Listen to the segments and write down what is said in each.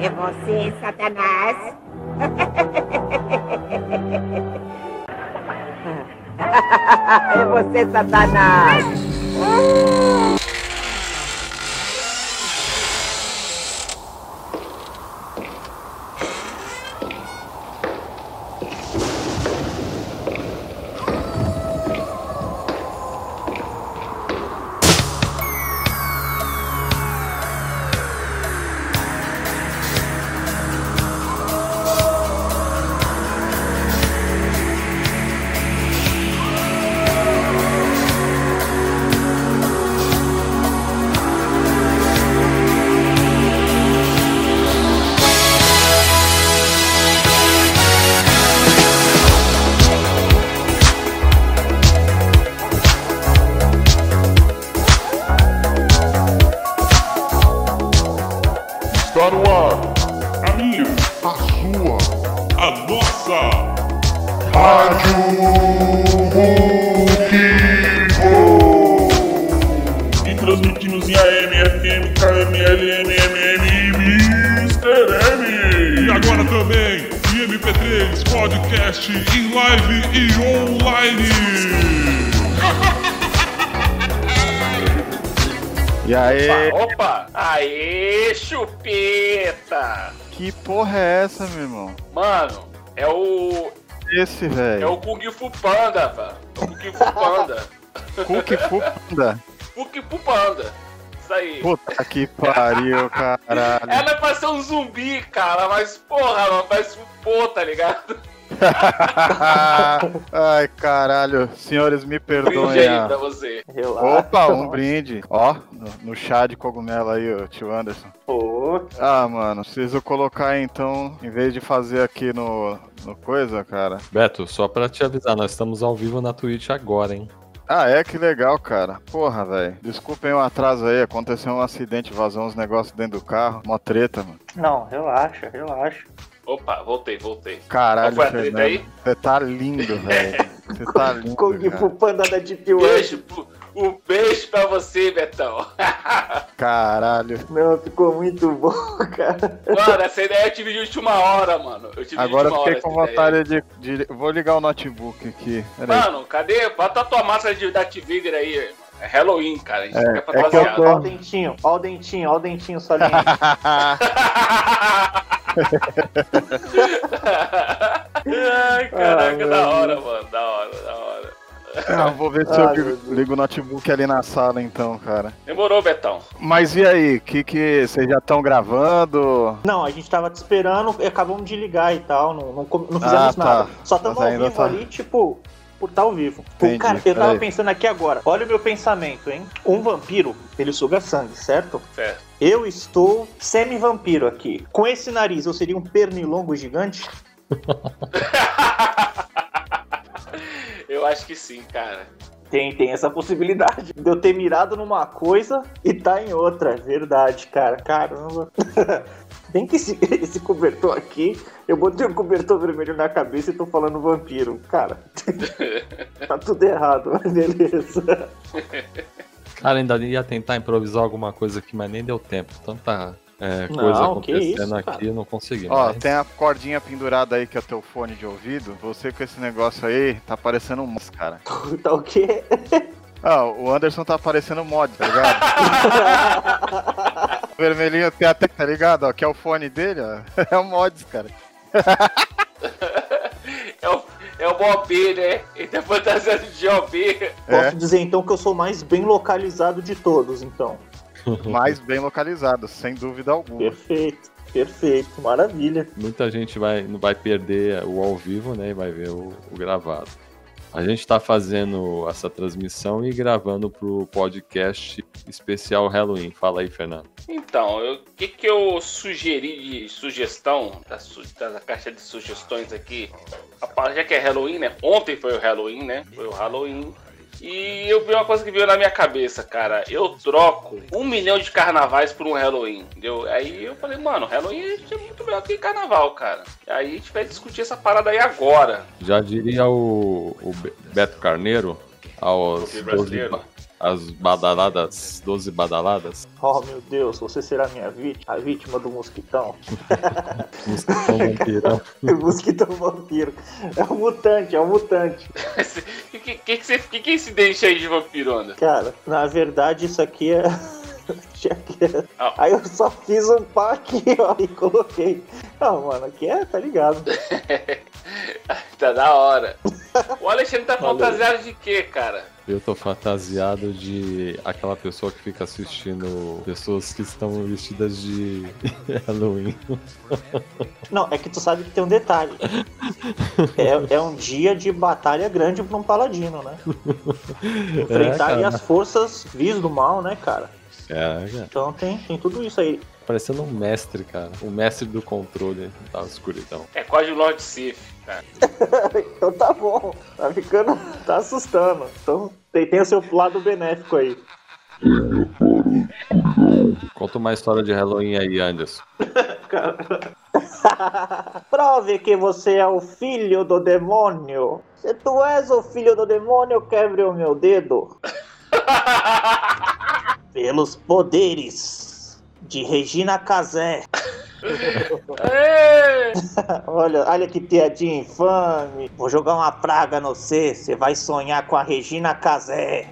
É você, Satanás? é você, Satanás! Panda, velho. O Kung Fu Panda. Fu Panda. Kung Fu Panda. Isso aí. Puta que pariu, caralho. Ela é pra ser um zumbi, cara, mas porra, ela parece um pô, tá ligado? Ai, caralho. Senhores, me Brinde perdoem. aí a- pra você. Opa, um brinde. Ó, no, no chá de cogumelo aí, o tio Anderson. Pô, Ah, mano, preciso colocar então, em vez de fazer aqui no, no coisa, cara. Beto, só pra te avisar, nós estamos ao vivo na Twitch agora, hein? Ah, é que legal, cara. Porra, velho. Desculpem o atraso aí, aconteceu um acidente, vazou uns negócios dentro do carro. Mó treta, mano. não, relaxa, relaxa. Opa, voltei, voltei. Caralho, Qual foi a treta aí? Você tá lindo, velho. Você tá lindo. Kung cara. Fu Panda da Deep Web. Beijo, um beijo pra você, Betão. Caralho. Não, ficou muito bom, cara. Mano, essa ideia eu tive de última hora, mano. Eu tive Agora de eu última fiquei hora com vontade de, de- Vou ligar o notebook aqui. Peraí. Mano, cadê? Bota a tua máscara de Darth Vader aí, irmão. É Halloween, cara. A gente É, quer é que eu fantasiado. tô- Ó o dentinho, ó o dentinho, ó o dentinho saliente. Ai, caraca, Ah, da hora, mano. Da hora, da hora. Ah, vou ver se Ai, eu ligo, o notebook ali na sala, então, cara. Demorou, Betão. Mas e aí? Que que vocês já estão gravando? Não, a gente tava te esperando e acabamos de ligar e tal, não, não, não fizemos Ah, tá. nada. Só estamos ao vivo tá. ali, tipo, por estar ao vivo. Entendi, cara, eu tava pensando aqui agora. Olha o meu pensamento, hein? Um vampiro, ele suga sangue, certo? Certo. Eu estou semi-vampiro aqui. Com esse nariz, eu seria um pernilongo gigante? Eu acho que sim, cara. Tem, tem essa possibilidade de eu ter mirado numa coisa e tá em outra. Verdade, cara. Caramba. Bem que esse, esse cobertor aqui, eu botei um cobertor vermelho na cabeça e tô falando vampiro. Cara, tá tudo errado, mas beleza. Cara, ainda ia tentar improvisar alguma coisa aqui, mas nem deu tempo. Tanta é, Não, coisa que acontecendo isso, aqui, não consegui. Ó, mas- tem a cordinha pendurada aí que é o teu fone de ouvido. Você com esse negócio aí, tá parecendo um mods, cara. Tá o quê? Ah, o Anderson tá parecendo mod, tá ligado? o vermelhinho tem até, tá ligado? Ó, que é o fone dele, ó. É o mods, cara. É o, é o Bob, né? Ele tá fantasiado de OB. Posso É, dizer então que eu sou o mais bem localizado de todos, então. mais bem localizado, sem dúvida alguma. Perfeito, perfeito, maravilha. Muita gente vai, não vai perder o ao vivo, né? E vai ver o, o gravado. A gente está fazendo essa transmissão e gravando pro podcast especial Halloween. Fala aí, Fernando. Então, o que, que eu sugeri de sugestão, da, su- da caixa de sugestões aqui? Rapaz, Já que é Halloween, né? Ontem foi o Halloween, né? Foi o Halloween. E eu vi uma coisa que veio na minha cabeça, cara. Eu troco um milhão de carnavais por um Halloween, entendeu? Aí eu falei, mano, Halloween é muito melhor que carnaval, cara. E aí a gente vai discutir essa parada aí agora. Já diria o, o Be- Beto Carneiro, aos Clube 12, brasileiro. pa- as badaladas, 12 badaladas. Oh meu Deus, você será minha vítima, a vítima do mosquitão. Mosquitão vampirão. o mosquitão vampiro. É um mutante, é um mutante. O que, que, que, que é esse dente aí de vampirona? Cara, na verdade isso aqui é. É- Ah. Aí eu só fiz um pá aqui, ó, e coloquei. Não, mano, aqui é, tá ligado? Tá da hora. O Alexandre tá fantasiado de quê, cara? Eu tô fantasiado de aquela pessoa que fica assistindo pessoas que estão vestidas de Halloween. Não, é que tu sabe que tem um detalhe. É, é um dia de batalha grande pra um paladino, né? Enfrentar cara. as forças vis do mal, né, cara? É, cara. Então tem, tem tudo isso aí. Parecendo um mestre, cara. O mestre do controle da escuridão. É quase o Lord Sif, cara. Então tá bom. Tá ficando. Tá assustando. Então tem, tem o seu lado benéfico aí. Conta uma história de Halloween aí, Anderson. Prove que você é o filho do demônio. Se tu és o filho do demônio, quebre o meu dedo. Pelos poderes de Regina Casé. Olha, olha que piadinha infame. Vou jogar uma praga no você. Você vai sonhar com a Regina Casé.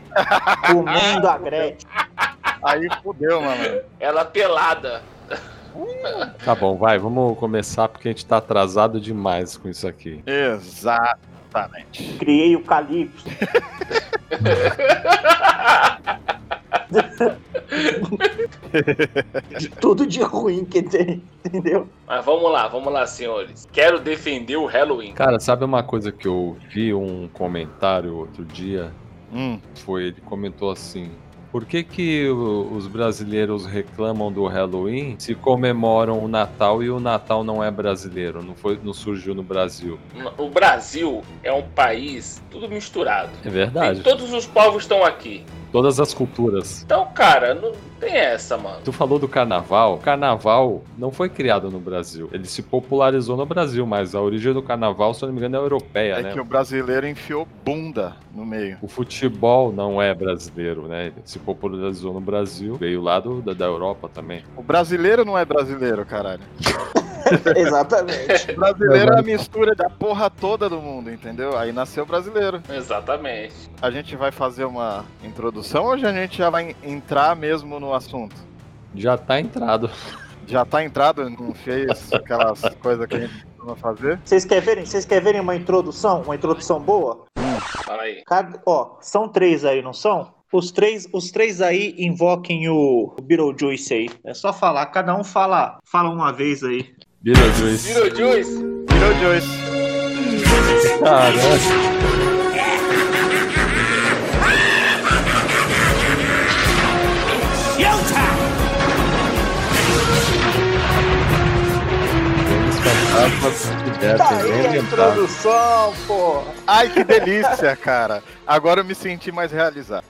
Comendo a Gretchen. Aí fudeu, mano. Ela pelada. Tá bom, vai, vamos começar porque a gente tá atrasado demais com isso aqui. Exatamente. Criei o Calypso. de tudo de ruim que tem, entendeu? Mas vamos lá, vamos lá, senhores. Quero defender o Halloween. Cara, sabe uma coisa que eu vi um comentário outro dia? Hum, Foi, ele comentou assim. Por que, que os brasileiros reclamam do Halloween se comemoram o Natal e o Natal não é brasileiro, não, foi, não surgiu no Brasil? O Brasil é um país tudo misturado. É verdade. todos os povos estão aqui. Todas as culturas. Então, cara, não tem essa, mano. Tu falou do carnaval. O carnaval não foi criado no Brasil. Ele se popularizou no Brasil, mas a origem do carnaval, se eu não me engano, é europeia, é né? que o brasileiro enfiou bunda no meio. O futebol não é brasileiro, né? Ele se popularizou no Brasil, veio lá do, da, da Europa também. O brasileiro não é brasileiro, caralho. Exatamente. O brasileiro é a mistura da porra toda do mundo, entendeu? Aí nasceu o brasileiro. Exatamente. A gente vai fazer uma introdução ou a gente já vai entrar mesmo no assunto? Já tá entrado. Já tá entrado, não fez aquelas coisas que a gente costuma fazer? Vocês querem verem? Vocês querem verem uma introdução? Uma introdução boa? Fala aí. Cada- ó, são três aí, não são? Os três, os três aí invoquem o Beetlejuice aí. É só falar, cada um fala, fala uma vez aí. Beetlejuice. Beetlejuice. Virou Joyce. Caramba. Tá aí a lembrar. introdução, pô. Ai, que delícia, cara. Agora eu me senti mais realizado.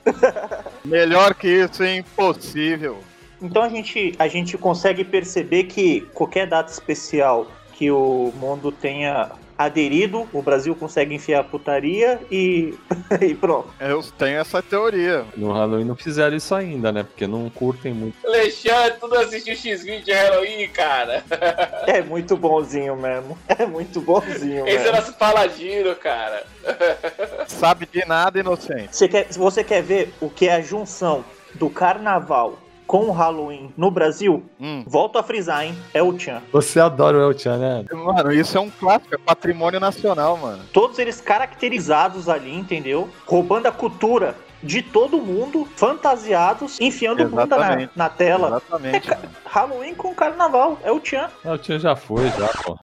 Melhor que isso é impossível. Então a gente, a gente consegue perceber que qualquer data especial que o mundo tenha aderido, o Brasil consegue enfiar a putaria e, e pronto. Eu tenho essa teoria. No Halloween não fizeram isso ainda, né? Porque não curtem muito. Alexandre, tudo assistiu X-Video de Halloween, cara. É muito bonzinho mesmo. É muito bonzinho Esse é mesmo. nosso paladino, cara. Sabe de nada, inocente. Você quer, se você quer ver o que é a junção do carnaval com o Halloween no Brasil, Hum. volto a frisar, hein? É o Tchan. Você adora o El-Chan, né? Mano, isso é um clássico, é patrimônio nacional, mano. Todos eles caracterizados ali, entendeu? Roubando a cultura de todo mundo, fantasiados, enfiando bunda na, na tela. Exatamente. mano. Halloween com carnaval, é o Tchan. O El-Chan já foi, já, pô.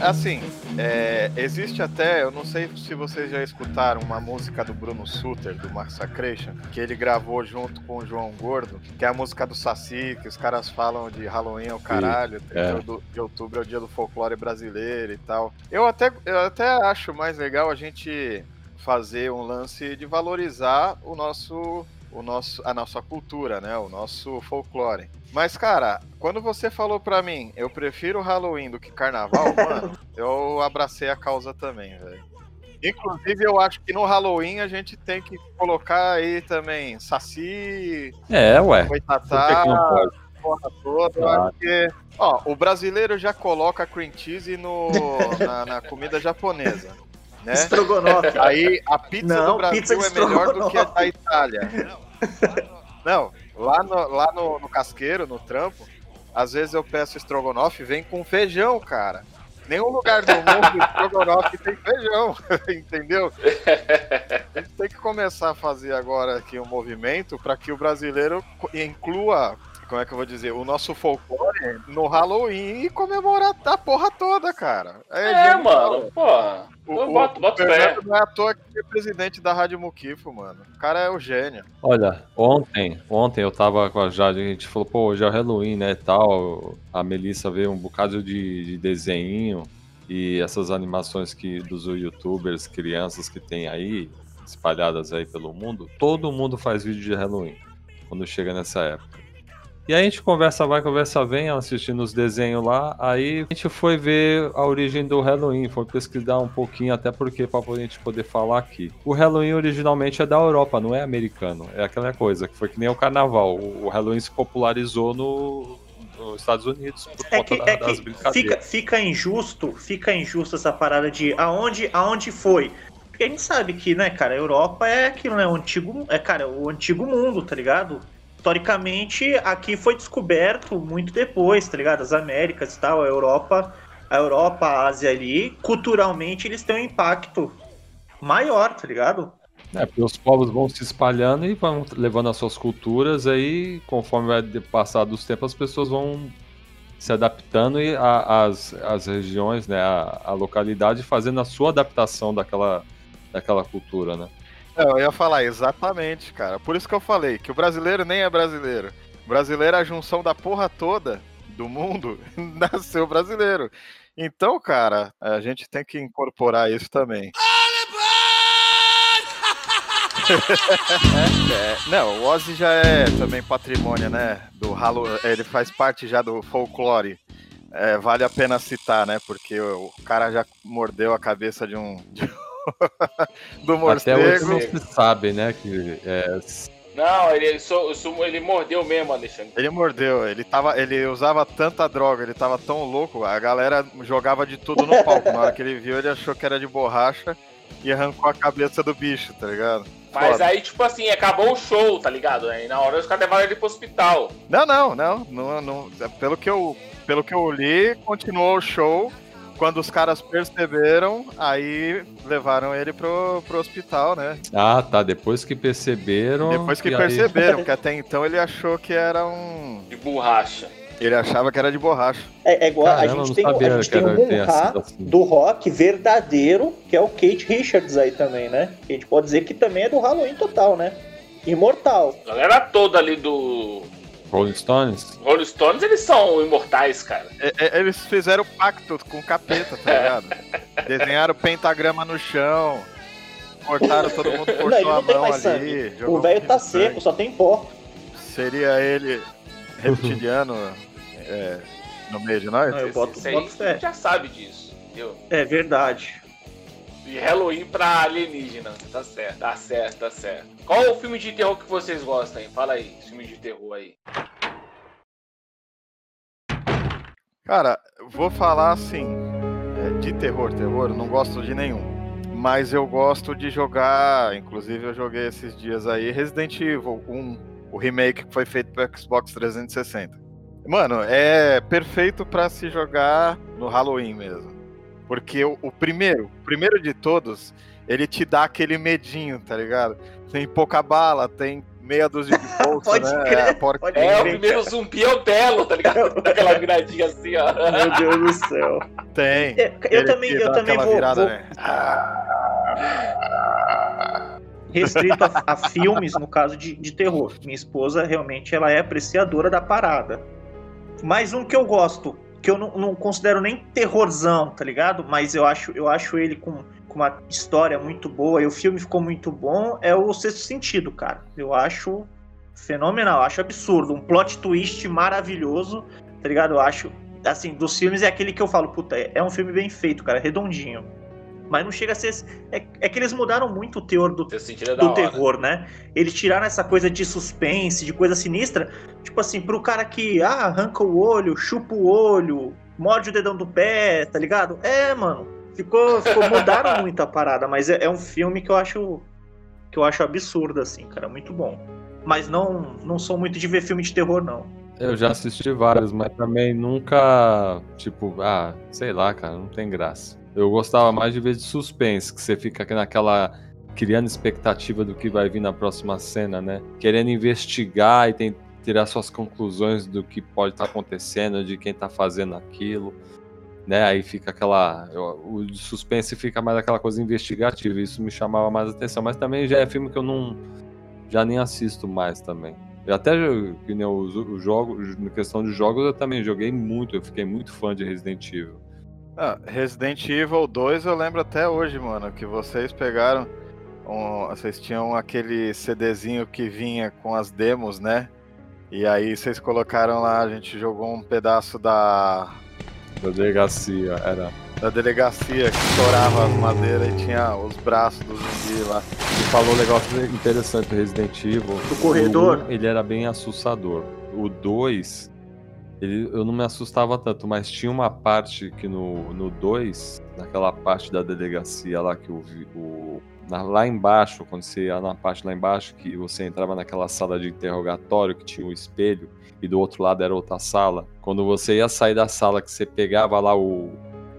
Assim, é, existe até, eu não sei se vocês já escutaram uma música do Bruno Suter, do Massacration, que ele gravou junto com o João Gordo, que é a música do Saci, que os caras falam de Halloween é o caralho, é. 30 do- de outubro é o dia do folclore brasileiro e tal. Eu até, eu até acho mais legal a gente fazer um lance de valorizar o nosso, o nosso, a nossa cultura, né? O nosso folclore. Mas, cara, quando você falou pra mim, eu prefiro Halloween do que Carnaval, mano, eu abracei a causa também, velho. Inclusive, eu acho que no Halloween a gente tem que colocar aí também Saci, É, ué. Pode? porra toda. Eu Claro. acho que. Ó, o brasileiro já coloca cream cheese no, na, na comida japonesa. Né? Estrogonofe. Aí a pizza Não, do Brasil pizza é melhor do que a da Itália. Não, lá no, lá no, no casqueiro, no trampo, às vezes eu peço estrogonofe e vem com feijão, cara. Nenhum lugar do mundo estrogonofe tem feijão, entendeu? A gente tem que começar a fazer agora aqui um movimento para que o brasileiro inclua, como é que eu vou dizer, o nosso folclore no Halloween e comemorar a porra toda, cara. É, genial. mano, porra. O, Eu o- boto, o boto fé. Fernando não é à toa que é presidente da Rádio Muquifo, mano. O cara é o gênio. Olha, ontem, ontem eu tava com a Jade, a gente falou, pô, hoje é o Halloween, né, tal. A Melissa veio um bocado de, de desenho e essas animações que dos youtubers, crianças que tem aí, espalhadas aí pelo mundo, todo mundo faz vídeo de Halloween quando chega nessa época. E aí a gente conversa vai, conversa vem, assistindo os desenhos lá, aí a gente foi ver a origem do Halloween, foi pesquisar um pouquinho, até porque para a gente poder falar aqui. O Halloween originalmente é da Europa, não é americano. É aquela coisa, que foi que nem o carnaval. O Halloween se popularizou no, nos Estados Unidos por É conta que, da- é das brincadeiras. fica, fica injusto, fica injusto essa parada de aonde, aonde foi. Porque a gente sabe que, né, cara, a Europa é aquilo, né? O antigo, é, cara, o antigo mundo, tá ligado? Historicamente, aqui foi descoberto muito depois, tá ligado? As Américas e tal, a Europa, a Europa, a Ásia ali, culturalmente eles têm um impacto maior, tá ligado? É, porque os povos vão se espalhando e vão levando as suas culturas, aí conforme vai passar dos tempos, as pessoas vão se adaptando e a- as, as regiões, né, a, a localidade fazendo a sua adaptação daquela, daquela cultura, né? Não, eu ia falar exatamente, cara. Por isso que eu falei que o brasileiro nem é brasileiro. O brasileiro é a junção da porra toda do mundo, nasceu brasileiro. Então, cara, a gente tem que incorporar isso também. É, não, o Ozzy já é também patrimônio, né? Do Halo, ele faz parte já do folclore. É, vale a pena citar, né? Porque o, o cara já mordeu a cabeça de um, de um- do Até hoje morcego. não se sabe, né, que é, Não, ele, ele, só- só- ele mordeu mesmo, Alexandre. Ele mordeu, ele tava, ele usava tanta droga, ele tava tão louco, a galera jogava de tudo no palco. Na hora que ele viu, ele achou que era de borracha e arrancou a cabeça do bicho, tá ligado? Mas Foda. aí, tipo assim, acabou o show, tá ligado? Aí na hora os caras levaram ele pro hospital. Não, não, não, não, não. Pelo que eu, pelo que eu li, continuou o show. Quando os caras perceberam, aí levaram ele pro, pro hospital, né? Ah, tá. Depois que perceberam. Depois que e aí- perceberam, que até então ele achou que era um. De borracha. Ele achava que era de borracha. É, é igual Caramba, a gente tem, sabia a gente tem um sido assim. do rock verdadeiro, que é o Kate Richards aí também, né? A gente pode dizer que também é do Halloween total, né? Imortal. A galera toda ali do Rolling Stones? Rolling Stones, eles são imortais, cara. É, é, Eles fizeram pacto com o capeta, tá ligado? Desenharam pentagrama no chão, cortaram todo mundo, a não tem mão ali. O velho tá sangue. seco, só tem pó. Seria ele reptiliano é, no meio de nós? Não, eu boto, aí boto a fé. gente já sabe disso, entendeu? É verdade. E Halloween pra alienígena. Tá certo, tá certo, tá certo. Qual o filme de terror que vocês gostam aí? Fala aí, filme de terror aí. Cara, vou falar assim, é, de terror, terror, eu não gosto de nenhum. Mas eu gosto de jogar, inclusive eu joguei esses dias aí, Resident Evil 1, o remake que foi feito pro Xbox 360. Mano, é perfeito pra se jogar no Halloween mesmo. Porque o, o primeiro, o primeiro de todos, ele te dá aquele medinho, tá ligado? Tem pouca bala, tem meia dúzia de bolsa, Pode né? crer, porca- pode É, o primeiro zumbi é o Belo, tá ligado? Daquela viradinha assim, ó. Meu Deus do céu. Tem. É, Eu Ele também, eu dá também aquela vou, virada, vou né? restrito a, a filmes, no caso de, de terror. Minha esposa realmente ela é apreciadora da parada. Mais um que eu gosto, que eu não, não considero nem terrorzão, tá ligado? Mas eu acho, eu acho ele com, com uma história muito boa e o filme ficou muito bom, é o Sexto Sentido, cara. Eu acho fenomenal, acho absurdo. Um plot twist maravilhoso, tá ligado? Eu acho, assim, dos filmes é aquele que eu falo, puta, é um filme bem feito, cara, redondinho. Mas não chega a ser. É, é que eles mudaram muito o teor do, da do hora. terror, né? Eles tiraram essa coisa de suspense, de coisa sinistra. Tipo assim, pro cara que ah, arranca o olho, chupa o olho, morde o dedão do pé, tá ligado? É, mano. Ficou, ficou mudaram muito a parada, mas é, é um filme que eu acho que eu acho absurdo assim, cara, muito bom. Mas não não sou muito de ver filme de terror não. Eu já assisti vários, mas também nunca, tipo, ah, sei lá, cara, não tem graça. Eu gostava mais de ver de suspense, que você fica naquela criando expectativa do que vai vir na próxima cena, né? Querendo investigar e tem, tirar suas conclusões do que pode estar acontecendo, de quem tá fazendo aquilo, né? Aí fica aquela, o suspense fica mais aquela coisa investigativa, isso me chamava mais atenção, mas também já é filme que eu não já nem assisto mais também. Eu até que nem os jogos, na questão de jogos, eu também joguei muito, eu fiquei muito fã de Resident Evil. Ah, Resident Evil 2 eu lembro até hoje, mano, que vocês pegaram. um- vocês tinham aquele CDzinho que vinha com as demos, né? E aí vocês colocaram lá, a gente jogou um pedaço da, Da delegacia, era. da delegacia que estourava as madeiras e tinha os braços do zumbi lá. Você falou um negócio interessante do Resident Evil. Do corredor? O um, ele era bem assustador. O 2, ele, eu não me assustava tanto, mas tinha uma parte que no, no 2, naquela parte da delegacia lá que o, vi- o na- lá embaixo, quando você ia na parte lá embaixo, que você entrava naquela sala de interrogatório que tinha um espelho e do outro lado era outra sala. Quando você ia sair da sala, que você pegava lá o,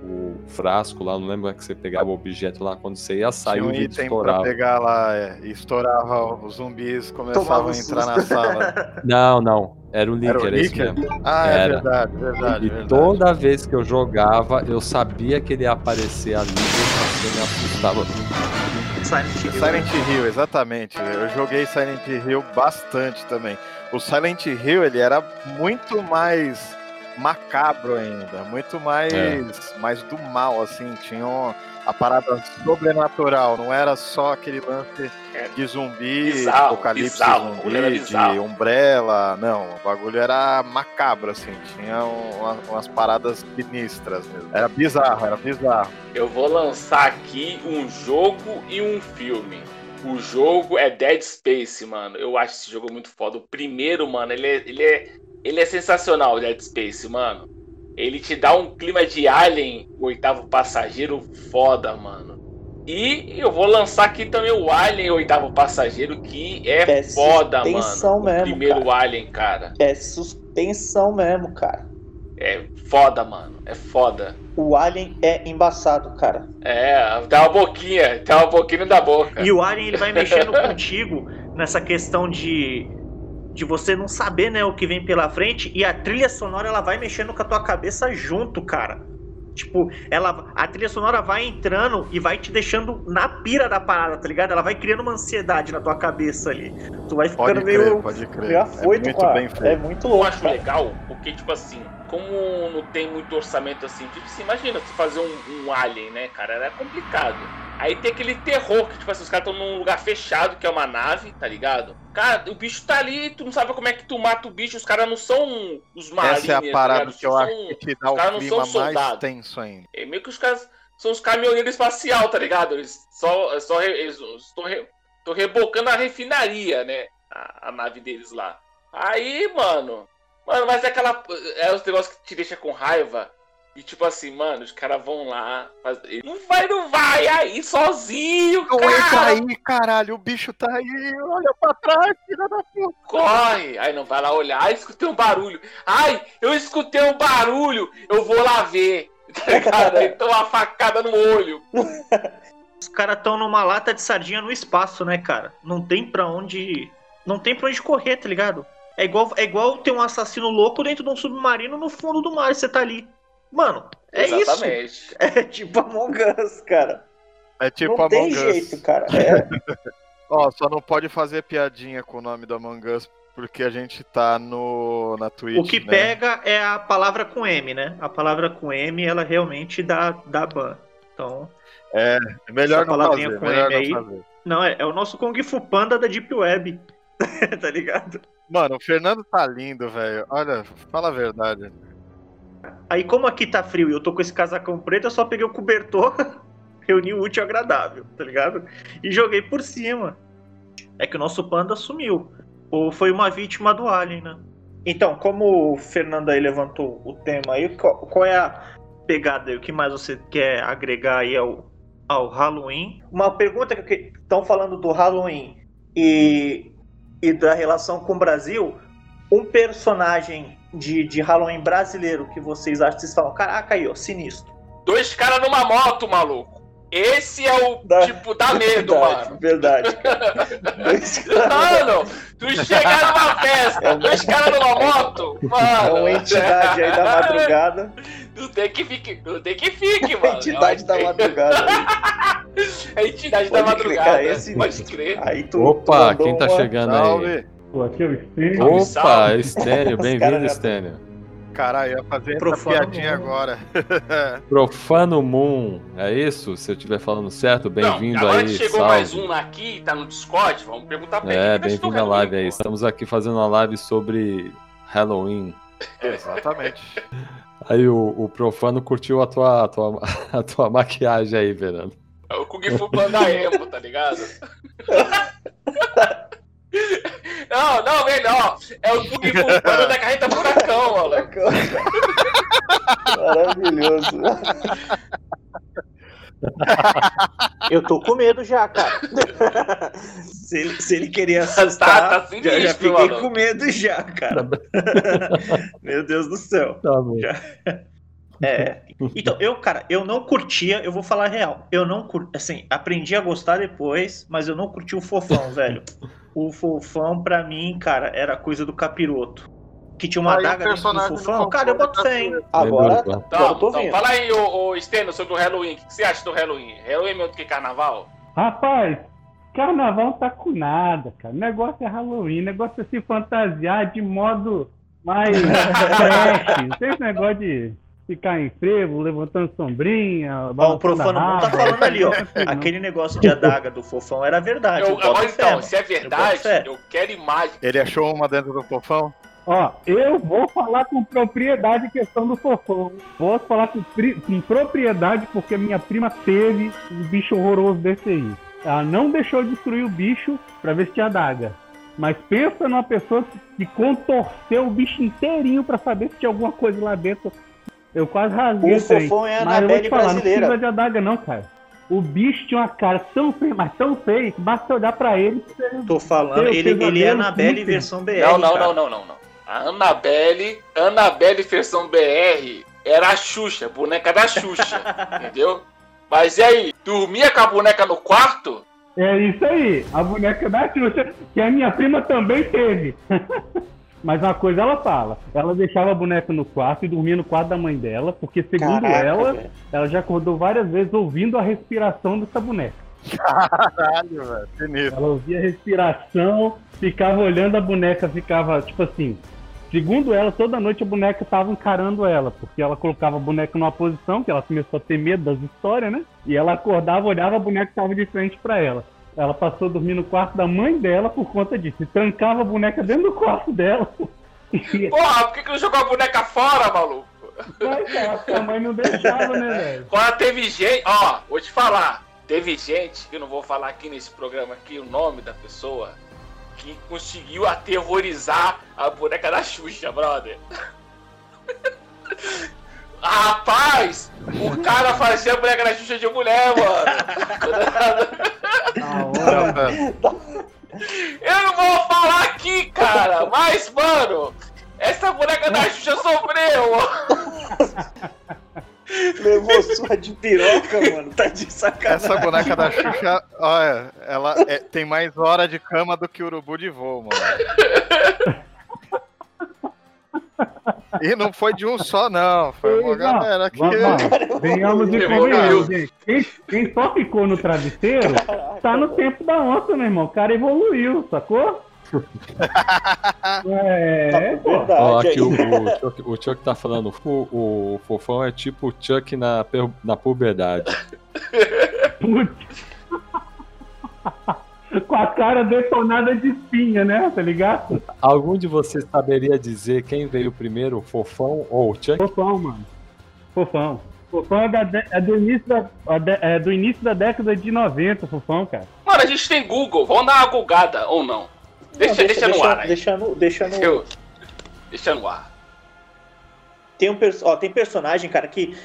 o frasco lá, não lembro como é que você pegava o objeto lá, quando você ia sair, Tinha um o item pra estourava. pegar lá, é, e estourava, os zumbis começavam Tomava a entrar na sala. Não, não. Era o Licker, o era esse Licker? mesmo. Ah, é Era. verdade, verdade, E verdade. toda vez que eu jogava, eu sabia que ele ia aparecer ali, eu me assustava. Silent Hill. Silent Hill, exatamente. Eu joguei Silent Hill bastante também. O Silent Hill, ele era muito mais macabro ainda, muito mais, É. mais do mal, assim, tinha um- a parada sobrenatural, não era só aquele lance de zumbi, Bizarro, apocalipse bizarro, zumbi, de umbrella, não, o bagulho era macabro, assim, tinha um- uma- umas paradas sinistras mesmo. Era bizarro, era bizarro. Eu vou lançar aqui um jogo e um filme. O jogo é Dead Space, mano. Eu acho esse jogo muito foda. O primeiro, mano, ele é, ele é, ele é sensacional, o Dead Space, mano. Ele te dá um clima de Alien, o oitavo passageiro, foda, mano. E eu vou lançar aqui também o Alien, oitavo passageiro, que é, É foda, suspensão mano. mesmo, o primeiro cara. Alien, cara. É suspensão mesmo, cara. É foda, mano. É foda. O Alien é embaçado, cara. É, dá uma boquinha, dá uma boquinha da boca. E o Alien ele vai mexendo contigo nessa questão de de você não saber, né, o que vem pela frente e a trilha sonora ela vai mexendo com a tua cabeça junto, cara. Tipo, ela a trilha sonora vai entrando e vai te deixando na pira da parada, tá ligado? Ela vai criando uma ansiedade na tua cabeça ali. Tu vai ficando Pode crer, meio pode crer. meio afoito é muito bem feito. É muito Eu louco. acho cara. legal, porque, tipo assim, como não tem muito orçamento assim, tipo assim, imagina você fazer um, um alien, né, cara? Era complicado. Aí tem aquele terror que, tipo assim, os caras estão num lugar fechado, que é uma nave, tá ligado? Cara, o bicho tá ali, tu não sabe como é que tu mata o bicho, os caras não são os marines, Essa é a tá parada que eu São- acho que te dá o não clima são mais tenso ainda. É meio que os caras são os caminhoneiros espacial, tá ligado? Eles só, só re- eles estão re- estão rebocando a refinaria, né? A, a nave deles lá. Aí, mano. Mano, mas é aquela. É os negócios que te deixa com raiva. E tipo assim, mano, os caras vão lá. faz- Não vai, não vai aí sozinho, Não entra cara. aí, caralho, o bicho tá aí, olha pra trás, filha da puta. Corre! Aí não vai lá olhar. Ai, escutei um barulho. Ai, eu escutei um barulho. Eu vou lá ver. Tá ligado? Aí toma uma facada no olho. Os caras estão numa lata de sardinha no espaço, né, cara? Não tem pra onde. Não tem pra onde correr, tá ligado? É igual, é igual ter um assassino louco dentro de um submarino no fundo do mar e você tá ali. Mano, é isso. Exatamente. É tipo Among Us, cara. É tipo não tem Among Us. jeito, cara. É, Ó, só não pode fazer piadinha com o nome do Among Us porque a gente tá no na Twitch, o que né? pega é a palavra com M, né? A palavra com M, ela realmente dá, dá ban. Então, É melhor Essa não palavrinha fazer, com melhor M não aí. fazer. não, é, é o nosso Kung Fu Panda da Deep Web. tá ligado? Mano, o Fernando tá lindo, velho. Olha, fala a verdade. Aí, como aqui tá frio e eu tô com esse casacão preto, eu só peguei o cobertor reuni o útil ao agradável, tá ligado? E joguei por cima. É que o nosso panda sumiu. Ou foi uma vítima do Alien, né? Então, como o Fernando aí levantou o tema aí, qual, qual é a pegada aí? O que mais você quer agregar aí ao, ao Halloween? Uma pergunta que estão falando do Halloween e, e da relação com o Brasil. Um personagem de, de Halloween brasileiro que vocês acham que vocês falam, caraca aí, ó, sinistro. Dois caras numa moto, maluco. Esse é o Da- tipo, dá medo, verdade, mano. verdade, cara. Dois caras- Mano, tu chegar numa festa, dois caras numa moto, É mano. uma entidade aí da madrugada. Tu tem que fique, tu tem que fique, mano. entidade da madrugada. É a entidade Pode da madrugada. cara, esse- Pode crer. Aí tu, Opa, quem tá uma- chegando aí? Pô, aqui é o Stênio. Opa, Os bem-vindo, Estênio. Caralho, ia fazer essa Profano piadinha Moon. agora. Profano Moon, é isso? Se eu estiver falando certo, bem-vindo agora aí, que chegou salve. mais um aqui, tá no Discord, vamos perguntar pra ele. É, ele achou bem-vindo à live aí. Pô. Estamos aqui fazendo uma live sobre Halloween. Exatamente. Aí o, o Profano curtiu a tua, a tua, a tua maquiagem aí, Fernando. É o Kung Fu Panda Emo, tá ligado? Não, não, melhor. É o Kung Fu Panda da carreta furacão, maluco. Maravilhoso. Eu tô com medo já, cara. se, ele, se ele queria assustar, Tá- tá já, já sinistro, fiquei mano. com medo já, cara. Meu Deus do céu. Tá bom. É. Então, eu, cara, eu não curtia, eu vou falar a real. Eu não curti, assim, aprendi a gostar depois, mas eu não curti o fofão, velho. O fofão, pra mim, cara, era coisa do capiroto. Que tinha uma Aí o adaga dentro do fofão. Cara, eu boto era fé, hein? Lembra Agora, agora eu tô então vendo. fala aí, ô, ô Steno, sobre o Halloween. O que você acha do Halloween? Halloween é melhor do que carnaval? Rapaz, carnaval tá com nada, cara. O negócio é Halloween, o negócio é se fantasiar de modo mais trash. Não tem esse negócio de ficar em frevo, levantando sombrinha. Ó, o Profano Moon tá falando ali, ó. Não. Aquele negócio de adaga do fofão era verdade. Eu, eu fé, então, se é Eu verdade, fé. eu quero imagem. Ele achou uma dentro do fofão? Ó, eu vou falar com propriedade questão do fofão. Vou falar com, com propriedade porque minha prima teve um bicho horroroso desse aí. Ela não deixou de destruir o bicho pra ver se tinha adaga. Mas pensa numa pessoa que contorceu o bicho inteirinho pra saber se tinha alguma coisa lá dentro. Eu quase rasguei O o trem. fofão é a Mas eu vou Annabelle te falar, não brasileira. precisa de adaga não, cara. O bicho tinha uma cara tão feia, mas tão feia, que basta olhar pra ele que você Tô falando, Eu, ele, ele é super. versão BR. Não, não, cara. não, não, não, não. A Annabelle, Annabelle versão BR era a Xuxa, boneca da Xuxa, entendeu? Mas e aí, dormia com a boneca no quarto? É isso aí, a boneca da Xuxa, que a minha prima também teve. Mas uma coisa ela fala, ela deixava a boneca no quarto e dormia no quarto da mãe dela, porque segundo Caraca, ela, velho. ela já acordou várias vezes ouvindo a respiração dessa boneca. Caralho, velho. Sinistro. Ela ouvia a respiração, ficava olhando a boneca, ficava tipo assim. Segundo ela, toda noite a boneca estava encarando ela, porque ela colocava a boneca numa posição que ela começou a ter medo das histórias, né? E ela acordava, olhava, a boneca estava de frente para ela. Ela passou a dormir no quarto da mãe dela por conta disso. E trancava a boneca dentro do quarto dela. Porra, por que, que não jogou a boneca fora, maluco? Mas, cara, a mãe não deixava, né, velho? Agora teve gente, ó, vou te falar. Teve gente, que eu não vou falar aqui nesse programa aqui o nome da pessoa, que conseguiu aterrorizar a boneca da Xuxa, brother. Rapaz, o cara fazia a boneca da Xuxa de mulher, mano. Eu não vou falar aqui, cara, mas, mano, essa boneca da Xuxa sofreu. Levou sua de piroca, mano. Tá de sacanagem. Essa boneca da Xuxa, olha, ela é- tem mais hora de cama do que urubu de voo, mano. E não foi de um só, não. Foi uma Não, galera que. Venhamos e Evoluiu. convenhamos, gente. Quem, quem só ficou no travesseiro tá no tempo da onça, meu irmão. O cara evoluiu, sacou? É, pô. Verdade. Ó, aqui o, o, Chuck, o Chuck tá falando, o, o fofão é tipo o Chuck na, na puberdade. Putz. Com a cara detonada de espinha, né? Tá ligado? Algum de vocês saberia dizer quem veio primeiro, o fofão ou o Chuck? Fofão, mano. Fofão. Fofão é, da de- é do início da, é do início da década de 90, Fofão, cara. Mano, a gente tem Google, vamos dar uma googada ou não? Deixa, Não, deixa, no ar aí. Deixa no, deixa no, Eu- Deixa no ar. Tem, um, perso- ó, tem personagem, cara, que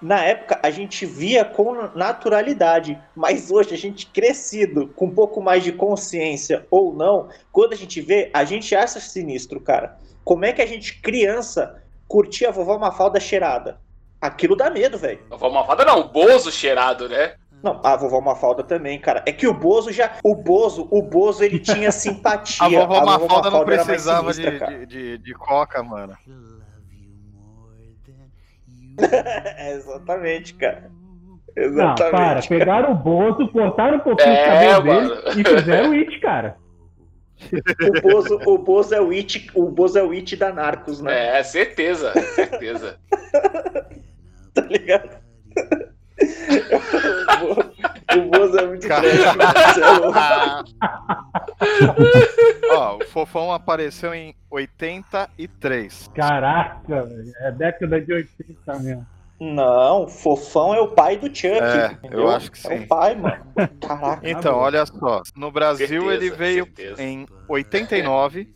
na época a gente via com naturalidade, mas hoje a gente crescido, com um pouco mais de consciência ou não, quando a gente vê, a gente acha sinistro, cara. Como é que a gente, criança, curtia a vovó Mafalda cheirada? Aquilo dá medo, velho. Vovó Malvada não, Bozo cheirado, né? Não, a vovó Mafalda também, cara. É que o Bozo já. O Bozo, o Bozo, ele tinha simpatia. A vovó Mafalda não era mais precisava sinistra, de, de, de, de coca, mano. Exatamente, cara. Não, para. Exatamente. Pegaram o Bozo, cortaram um pouquinho É, o cabelo mano. dele e fizeram it, cara. O Bozo, o Bozo é o it, o Bozo é o it da Narcos, né? É, certeza, certeza. Tá ligado? O Bo- o Bozo é muito você é. Ó, o Fofão apareceu em 83. Caraca, velho. É década de 80 mesmo. Não, Fofão é o pai do Chuck. É, entendeu? eu acho que É sim. o pai, mano. Caraca. Então, mano. olha só. No Brasil Certeza, ele veio certeza. em 89,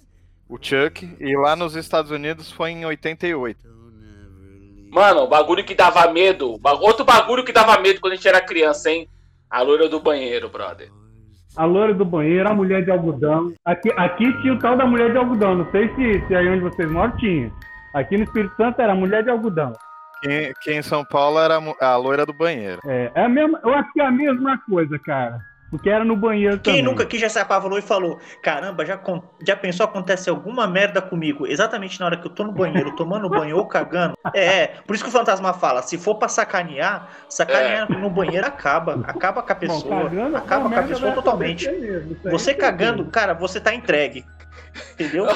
o Chuck, e lá nos Estados Unidos foi em 88. Mano, o bagulho que dava medo. Outro bagulho que dava medo quando a gente era criança, hein? A loira do banheiro, brother. A loira do banheiro, a mulher de algodão. Aqui, aqui tinha o tal da mulher de algodão. Não sei se, se aí onde vocês moram tinha. Aqui no Espírito Santo era a mulher de algodão. Quem, quem em São Paulo era a loira do banheiro. É, é a mesma, eu acho que é a mesma coisa, cara. Porque era no banheiro Quem também. nunca aqui já se apavorou e falou: Caramba, já, con- já pensou acontece alguma merda comigo? Exatamente na hora que eu tô no banheiro, tomando banho ou cagando. É, por isso que o fantasma fala: se for pra sacanear, sacanear no banheiro acaba. Acaba com a Bom, pessoa. cagando, acaba com a pessoa totalmente. mesmo, Você é cagando, cara, você tá entregue. Entendeu?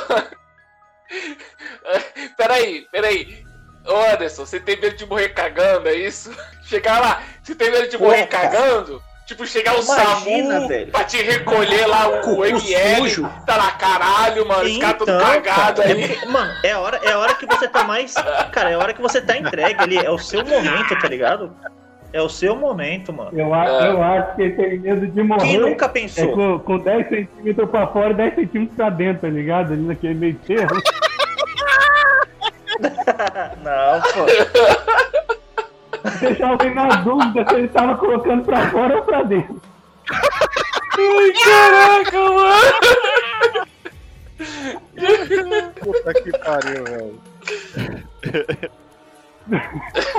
Peraí, peraí. Ô Anderson, você tem medo de morrer cagando, é isso? Chegar lá, você tem medo de morrer cagando? Tipo, chegar o Imagina, SAMU velho. pra te recolher lá o, Cu ML. sujo. Tá lá, caralho, mano. Os caras tudo Então, cagados cara, aí. é mano, é a, hora, é a hora que você tá mais. Cara, é a hora que você tá entregue ali. É o seu momento, tá ligado? É o seu momento, mano. Eu, a- É. eu acho que ele tem medo de morrer. Quem nunca É pensou? com, com 10 centímetros pra fora e 10 centímetros pra dentro, tá ligado? Ali naquele meio termo. Não, pô. Deixar alguém na dúvida se ele tava colocando pra fora ou pra dentro. Caraca, mano. Puta que pariu, velho.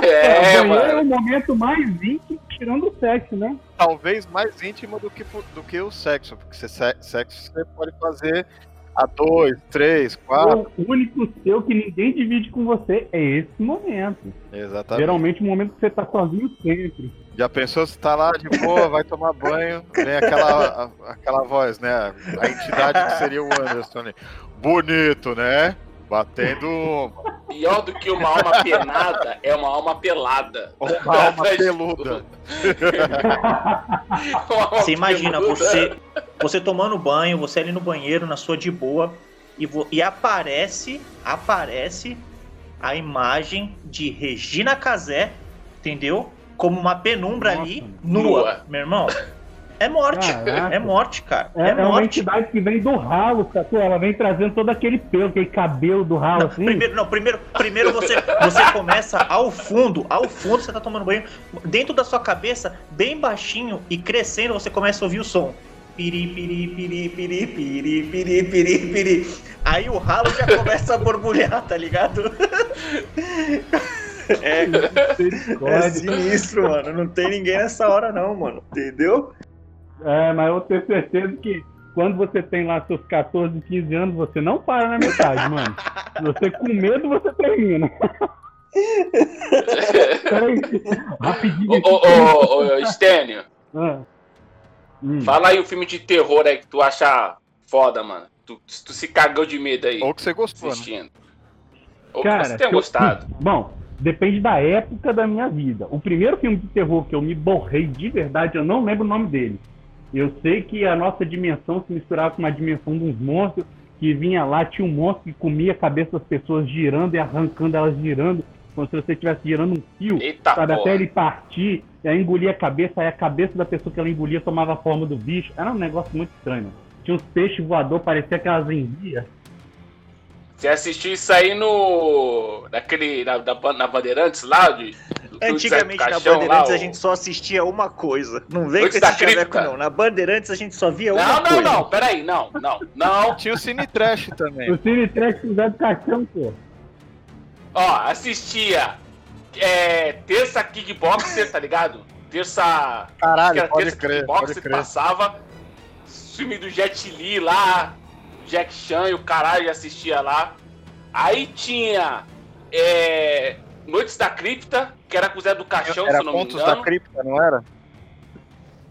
É, é mano. o momento mais íntimo tirando o sexo, né? Talvez mais íntimo do que, do que o sexo, porque você, se- sexo você pode fazer a dois, três, quatro. O único seu que ninguém divide com você é esse momento. Exatamente. Geralmente o momento que você tá sozinho sempre. Já pensou se tá lá de boa, vai tomar banho, vem aquela, a- aquela voz, né? A entidade que seria o Anderson. Bonito, né? Batendo Pior do que uma alma penada é uma alma pelada. uma alma peluda. Uma alma Você imagina, peluda. você, você tomando banho, você ali no banheiro, na sua de boa, e, vo- e aparece, aparece a imagem de Regina Casé, entendeu? Como uma penumbra Nossa, ali, nua. nua. Meu irmão, é morte. Caraca. É morte, cara. É, É, é uma morte. entidade que vem do ralo, sacou? Ela vem trazendo todo aquele pelo, aquele cabelo do ralo, Não, assim. primeiro, não, primeiro, primeiro você, você começa ao fundo, ao fundo você tá tomando banho, dentro da sua cabeça, bem baixinho e crescendo, você começa a ouvir o som. Piri, piri, piri, piri, piri, piri, piri, piri. Aí o ralo já começa a borbulhar, tá ligado? É, é sinistro, mano. Não tem ninguém nessa hora, não, mano. Entendeu? É, mas eu tenho certeza que quando você tem lá seus 14, 15 anos, você não para na metade, mano. Você com medo, você termina. Peraí, rapidinho. Ô, ô, ô, ô, Stênio, Ah. Hum. fala aí o filme de terror aí que tu acha foda, mano. Tu, tu se cagou de medo aí Ou que você gostou, né? assistindo. Ou Cara, que você tenha que eu- gostado. Bom, depende da época da minha vida. O primeiro filme de terror que eu me borrei de verdade, eu não lembro o nome dele. Eu sei que a nossa dimensão se misturava com uma dimensão de uns monstros, que vinha lá, tinha um monstro que comia a cabeça das pessoas girando e arrancando elas girando. como se você estivesse girando um fio, Eita sabe? porra. Até ele partir, e aí engolia a cabeça, aí a cabeça da pessoa que ela engolia tomava a forma do bicho. Era um negócio muito estranho. Tinha uns peixes voadores, parecia aquelas enguias. Você assistiu isso aí no. naquele. na, na, na Bandeirantes lá? De, Antigamente do na Caixão Bandeirantes lá, a gente só assistia uma coisa. Não vem com esse chaveco, não. Na Bandeirantes a gente só via uma Não, não, coisa. não, peraí, não, não, não. Tinha o Cine Trash também. O Cine Trash do Caixão, pô. Ó, assistia. É, terça kickboxer, tá ligado? Terça. Caralho, pode terça crer, kickboxer pode que crer. passava. Filme do Jet Li lá. Jack Chan e o caralho assistia lá. Aí tinha. É, Noites da Cripta, que era com o Zé do Caixão, se Era eu não me Contos da engano. Cripta, não era?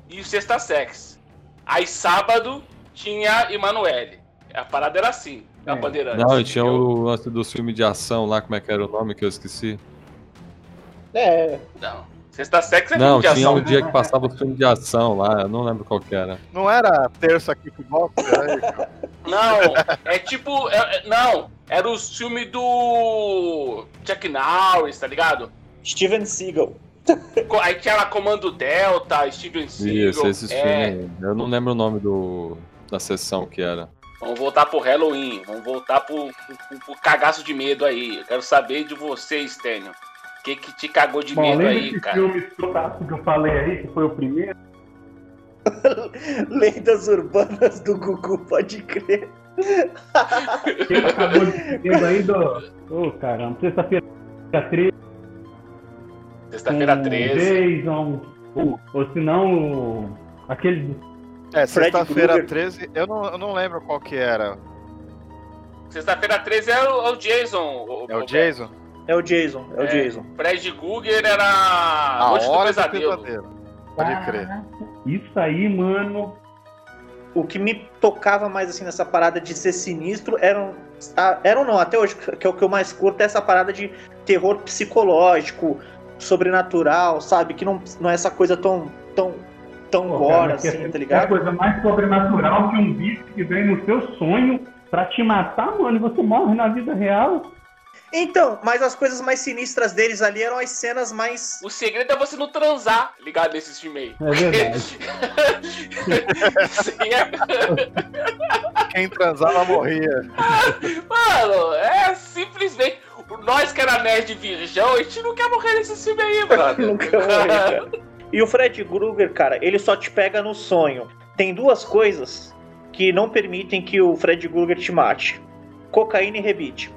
e o Sexta Sex. Aí sábado tinha Emanuele. A parada era assim, na É. Bandeirantes. Não, e tinha o lance dos filmes de ação lá, como é que era o nome que eu esqueci? É, Não. Sexta Sex é Não, filme de tinha ação. um dia que passava os filmes de ação lá, eu não lembro qual que era. Não era Terça Kickboxer? aí, cara? Não, é tipo. é- é- não, era o filme do. Jack Norris, tá ligado? Steven Seagal. Aí tinha lá Comando Delta, Steven Seagal. Isso, esses é, filmes. Eu não lembro o nome do, da sessão que era. Vamos voltar pro Halloween, vamos voltar pro, pro- pro cagaço de medo aí. Eu quero saber de você, Stênio. O que, que te cagou de Bom, medo aí, cara? filme fantástico que eu falei aí, que foi o primeiro, Lendas urbanas do Gugu, pode crer. quem acabou de medo aí do. Ô, caramba, sexta-feira 13. Sexta-feira com 13. Jason, ou, ou se não, o- aquele. É, sexta-feira Krueger. 13, eu não, eu não lembro qual que era. Sexta-feira 13 é o, é o Jason. É o Jason? É o Jason, é, o É. Jason. Fred Guger era A Noite do Hora do Pesadelo. Pesadelo. Pode crer. Isso aí, mano. O que me tocava mais assim nessa parada de ser sinistro eram. Eram não, até hoje, que é o que eu mais curto, é essa parada de terror psicológico, sobrenatural, sabe? Que não, não é essa coisa tão. tão. tão Pô, cara, assim, que tá É a ligado? coisa mais sobrenatural que um bicho que vem no seu sonho pra te matar, mano, e você morre na vida real. Então, mas as coisas mais sinistras deles ali eram as cenas mais. O segredo é você não transar, ligado nesses filmes aí. É verdade. É- Quem transava morria. Mano, é simplesmente. Nós que era nerd virgão, a gente não quer morrer nesse filme aí, brother. Não quer morrer, cara. E o Fred Krueger, cara, ele só te pega no sonho. Tem duas coisas que não permitem que o Fred Krueger te mate: cocaína e rebite.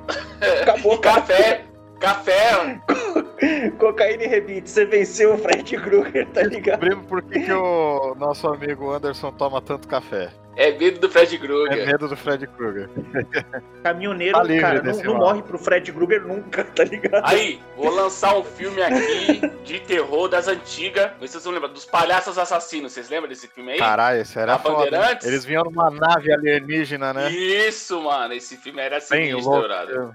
Acabou. Café, café. Cocaína e rebite. Você venceu o Fred Krueger, tá ligado? Primo, por que, que o nosso amigo Anderson toma tanto café? É medo do Fred É Krueger. medo do Fred Krueger. Caminhoneiro, Tá cara, não, não morre pro Fred Krueger nunca, tá ligado? Aí, vou lançar um filme aqui de terror das antigas. Não sei se vocês vão lembrar, dos Palhaços Assassinos. Vocês lembram desse filme aí? Caralho, esse era A foda. Eles vinham numa nave alienígena, né? Isso, mano. Esse filme era Bem sinistro, louco.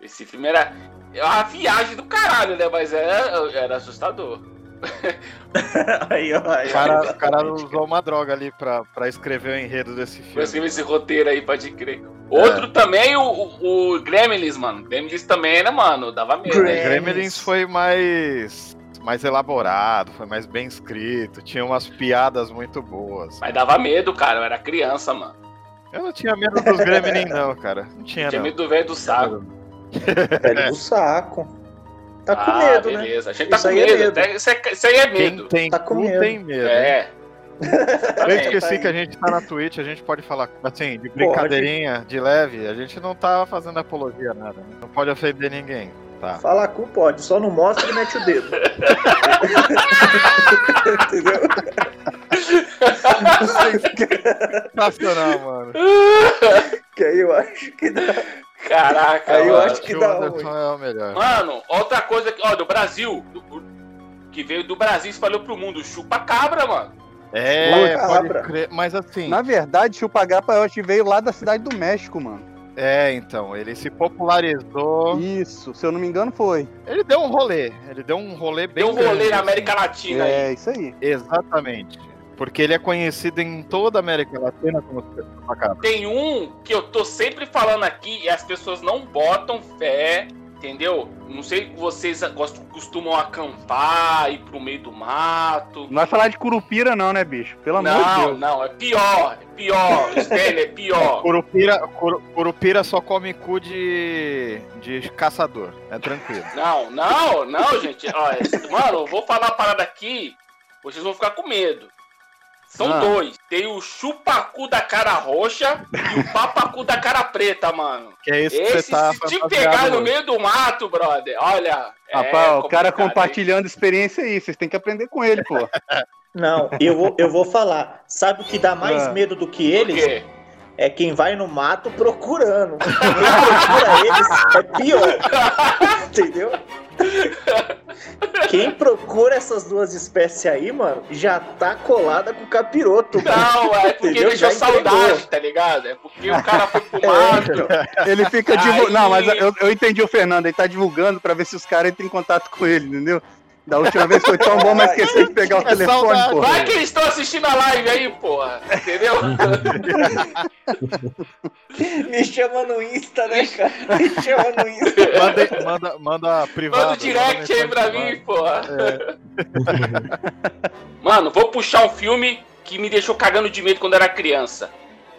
Esse filme era é uma viagem do caralho, né? Mas era, era assustador. Aí, ó, aí, O cara, o cara usou uma droga ali pra, pra escrever o enredo desse Eu filme. escrevi esse roteiro aí, pode crer. Outro também, o, o, o Gremlins, mano. Gremlins também, né, mano? Dava medo. Gremlins. né? Gremlins foi mais mais elaborado, foi mais bem escrito, tinha umas piadas muito boas. Mas dava medo, cara. Eu era criança, mano. Eu não tinha medo dos Gremlins não, cara. Não tinha Tinha não. medo do velho do saco. Velho do saco. Tá com ah, medo, né? beleza. A gente tá Isso com aí é medo. medo. Isso, é, isso aí é Quem medo. tem Tá com medo. tem medo. É. Eu esqueci aí. que a gente tá na Twitch, a gente pode falar, assim, de brincadeirinha, de leve, a gente não tá fazendo apologia a nada. né? Não pode ofender ninguém. Tá. Falar cu pode, só não mostra e mete o dedo. Entendeu? Sensacional, mano. Que aí eu acho que dá. Caraca, Aí eu mano. acho que o dá Anderson é o melhor. Mano, outra coisa que, ó, do Brasil. do- que veio do Brasil e espalhou pro mundo. Chupa cabra, mano. É, pode cabra. crer. Mas assim, Na verdade, Chupagapa eu acho que veio lá da cidade do México, mano. é, então, ele se popularizou. Isso, se eu não me engano, foi. Ele deu um rolê. Ele deu um rolê bem Deu um rolê grande, na assim. América Latina aí. É, isso aí. Exatamente. Porque ele é conhecido em toda a América Latina como Chupacabra. Tem um que eu tô sempre falando aqui e as pessoas não botam fé. entendeu? Não sei se vocês gostam, costumam acampar, ir pro meio do mato. Não vai falar de curupira, não, né, bicho? Pelo amor de Não, Deus. não, é pior, é pior, Stanley, é pior. Curupira, curu- curupira só come cu de, de caçador. É tranquilo. Não, não, não, gente. Olha, mano, eu vou falar uma parada aqui, vocês vão ficar com medo. São Ah. dois. Tem o chupacu da cara roxa e o papacu da cara preta, mano. Que é isso que Esse, você tá se te pegar no meio do mato, brother, olha. é Rapaz, o cara compartilhando experiência aí, vocês têm que aprender com ele, pô. Não, eu vou, eu vou falar. Sabe o que dá mais Ah. medo do que Por eles? quê? É quem vai no mato procurando. Quem procura eles é pior. Entendeu? Quem procura essas duas espécies aí, mano, já tá colada com o capiroto. mano. Não, é porque Entendeu? deixou Já entregou. saudade, tá ligado? É porque o cara foi pro mato. Ele fica Aí- divulgando. Não, mas eu, eu entendi o Fernando, ele tá divulgando pra ver se os caras entram em contato com ele, entendeu? Da última vez foi tão bom, mas esqueceu de pegar o É telefone, pô. Vai que eles estão assistindo a live aí, porra. Entendeu? Me chama no Insta, né, cara? Me chama no Insta. Manda, manda, manda privado. Manda o direct aí pra mim, porra. Mano, vou puxar um filme que me deixou cagando de medo quando era criança.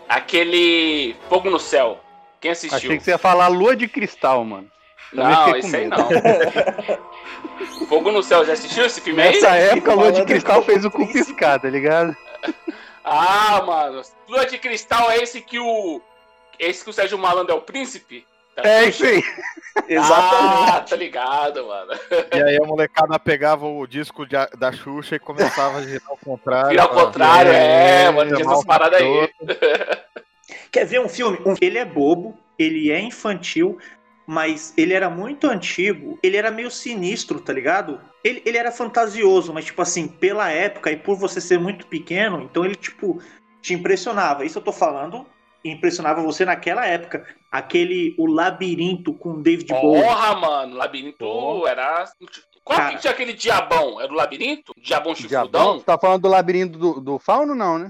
Aquele Fogo no Céu. Quem assistiu? Achei que você ia falar lua de cristal, mano. Não, esse aí não. Fogo no Céu, já assistiu esse filme aí? Nessa época, a lua de cristal fez o cu piscar, tá ligado? Ah, mano. Lua de Cristal é esse que o. Esse que o Sérgio Malandro é o príncipe? Da É isso aí. Exatamente. Ah, tá ligado, mano. E aí a molecada pegava o disco de da Xuxa e começava a girar ao contrário. Vira ao contrário, é, mano, tinha essas paradas aí. Quer ver um filme? Um- Ele é bobo, ele é infantil, mas ele era muito antigo, ele era meio sinistro, tá ligado? Ele, ele era fantasioso, mas tipo assim, pela época e por você ser muito pequeno, então ele tipo te impressionava. Isso eu tô falando, impressionava você naquela época. Aquele O Labirinto com David Bowie. Porra, mano, Labirinto era. Qual Cara. que tinha aquele diabão? Era o Labirinto? Diabão Diabão, chifrudão? você tá falando do labirinto do, do fauno, não, né?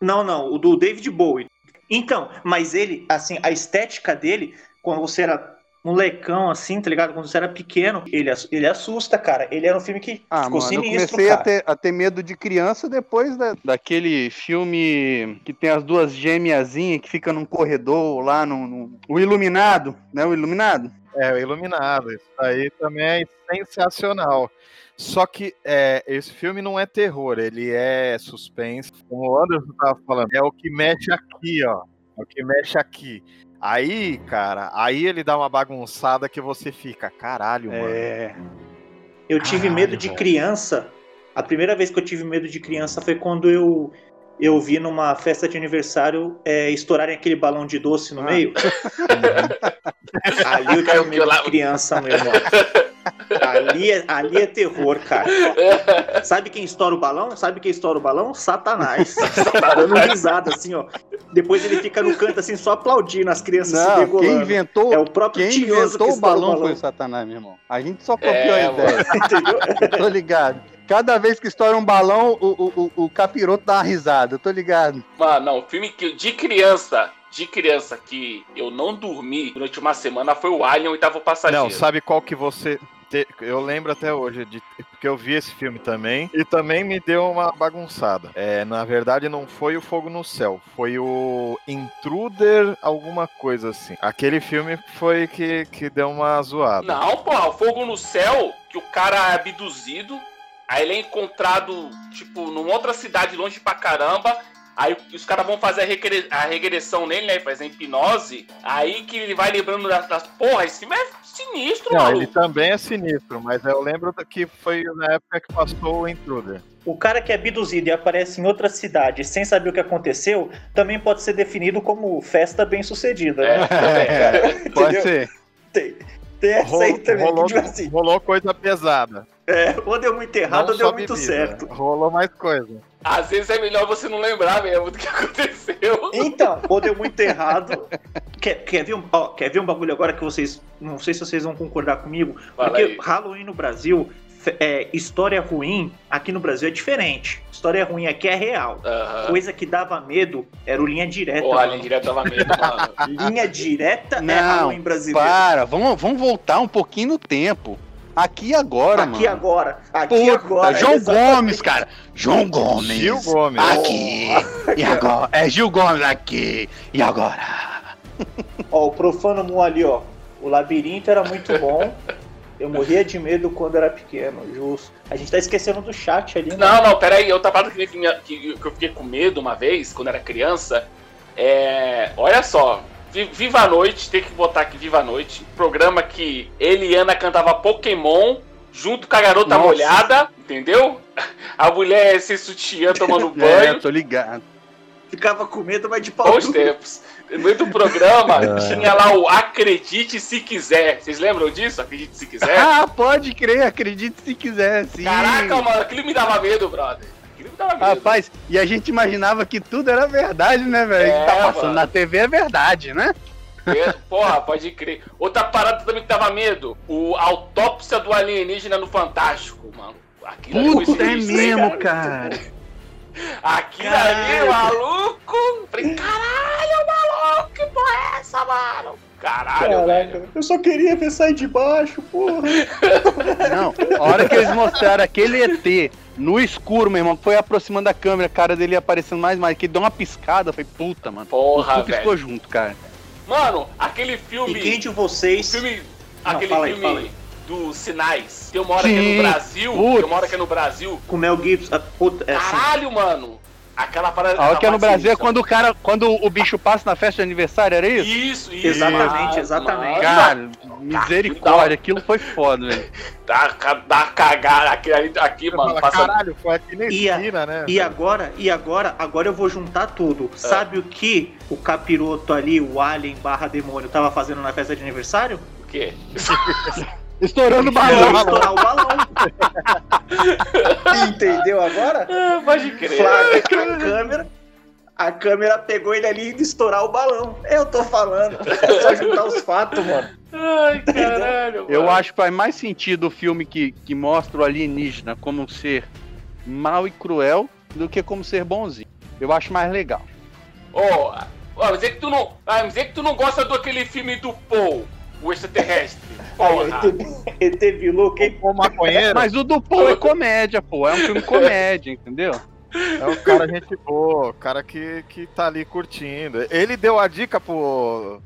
Não, não, o do David Bowie. Então, mas ele, assim, a estética dele, quando você era molecão, assim, tá ligado? Quando você era pequeno, ele, ele assusta, cara. Ele era um filme que Ah, ficou mano, eu sinistro, comecei a cara. ter, a ter medo de criança depois da- daquele filme que tem as duas gêmeazinhas que fica num corredor lá no, no- O Iluminado, né? O Iluminado. É, o Iluminado. Isso aí também é sensacional. Só que é, esse filme não é terror, ele é suspense. Como o Anderson tava falando, é o que mexe aqui, ó. É o que mexe aqui. Aí, cara, aí ele dá uma bagunçada que você fica, caralho, mano. É. Eu tive Caralho, medo de criança. A primeira vez que eu tive medo de criança foi quando eu, eu vi numa festa de aniversário é, estourarem aquele balão de doce no Ah. meio. Ali eu tive medo de criança, meu irmão. Ali é, ali é terror, cara. Sabe quem estoura o balão? Sabe quem estoura o balão? Satanás. Dando risada, assim, ó. Depois ele fica no canto, assim, só aplaudindo as crianças se Não, quem degolando. inventou, É o próprio quem Tinhoso que inventou o estoura balão foi o Satanás, meu irmão. A gente só copiou É, a ideia. Entendeu? tô ligado. Cada vez que estoura um balão, o, o, o, o capiroto dá uma risada, eu tô ligado. Mano, não, o filme que de criança, de criança que eu não dormi durante uma semana foi o Alien, o oitavo passageiro. Não, sabe qual que você. te- Eu lembro até hoje, de... porque eu vi esse filme também, e também me deu uma bagunçada. É, na verdade, não foi o Fogo no Céu, foi o Intruder, alguma coisa assim. Aquele filme foi que, que deu uma zoada. Não, porra, o Fogo no Céu, que o cara é abduzido, aí ele é encontrado, tipo, numa outra cidade longe pra caramba. Aí os caras vão fazer a, regre- a regressão nele, né? Fazer a hipnose. Aí que ele vai lembrando das. das... Porra, esse filme é sinistro, Não, maluco. ele também é sinistro, mas eu lembro que foi na época que passou o Intruder. O cara que é abduzido e aparece em outra cidade sem saber o que aconteceu, também pode ser definido como festa bem sucedida. É, né? também. Pode ser. Tem, tem essa aí também, rolou, que tipo assim, rolou coisa pesada. É, ou deu muito errado Não ou deu muito bebida, certo. Rolou mais coisa. Às vezes é melhor você não lembrar mesmo do que aconteceu. Então, ou deu muito errado. Quer, quer, ver um, ó, quer ver um bagulho agora que vocês. Não sei se vocês vão concordar comigo. Fala porque aí. Halloween no Brasil é, história ruim aqui no Brasil é diferente. História ruim aqui é real. Aham. Coisa que dava medo era o linha direta. Porra, linha direta dava medo, mano. Linha direta é Não, Halloween brasileiro. Para, vamos, vamos voltar um pouquinho no tempo. Aqui e agora, aqui mano. agora. Aqui Puta, agora. João exatamente. Gomes, cara. João Gomes. Gil Gomes. Aqui. E agora? É Gil Gomes aqui. E agora? Ó, o Profano Mu ali, ó. O labirinto era muito bom. Eu morria de medo quando era pequeno, justo. A gente tá esquecendo do chat ali, né? Não, não, peraí, outra parada que, que, que eu fiquei com medo uma vez, quando era criança, é. Olha só. Vi- Viva a Noite, tem que botar aqui Viva a Noite. Programa que Eliana cantava Pokémon junto com a garota Nossa. molhada, entendeu? A mulher sem sutiã tomando É, banho. tô ligado. Ficava com medo, mas de pau Bons tempos. No meio do programa, É. tinha lá o Acredite Se Quiser. Vocês lembram disso? Acredite Se Quiser? Ah, pode crer, acredite se quiser, sim. Caraca, mano, aquilo me dava medo, brother. Medo. Rapaz, e a gente imaginava que tudo era verdade, né, velho? É, O que tá passando mano. na TV é verdade, né? É, Porra, pode crer. Outra parada também que dava medo. O autópsia do alienígena no Fantástico, mano. Aquilo Puta, é mesmo, cara. Aquilo ali, maluco. Falei, caralho, maluco, que porra é essa, mano? Caralho, velho. Caraca, eu só queria ver sair de baixo, porra. Não, a hora que eles mostraram aquele ET no escuro, meu irmão, foi aproximando da câmera, a cara dele aparecendo mais e mais, que ele deu uma piscada, falei, puta, mano. Porra, Tudo piscou velho. junto, cara. Mano, aquele E filme. quem de O vocês. filme. Não, aquele fala aí, filme fala aí. dos sinais. Tem uma hora que é no Brasil. putz. Tem uma hora que é no Brasil. Com o Mel Gibson. ah, puta, é assim. Caralho, mano. Aquela parada. A hora que é no Brasil é quando o cara, quando o bicho passa na festa de aniversário, era isso? Isso, isso. Exatamente, exatamente. Cara, misericórdia, aquilo foi foda, velho. Dá, dá cagada aqui, aqui Você mano. fala, Passa... caralho, foi aqui na E a- esquina, né? E agora, e agora, agora eu vou juntar tudo. Sabe o que o capiroto ali, o alien barra demônio, tava fazendo na festa de aniversário? O quê? Estourando o Balão, estourar o balão. Entendeu agora? Ah, pode crer. Flagra a câmera. A câmera pegou ele ali e estourar o balão. Eu tô falando. É só juntar os fatos, mano. Ai, caralho. Eu mano. acho que faz mais sentido o filme que, que mostra o alienígena como um ser mau e cruel do que como ser bonzinho. Eu acho mais legal. Ó, ó, mas é que tu não. Mas é que tu não gosta do aquele filme do Paul, o extraterrestre. Porra. ET Bilu, quem O maconheiro Mas o do Paul é comédia, pô. É um filme comédia, entendeu? é um cara gente boa, o cara que, que tá ali curtindo. Ele deu a dica pro,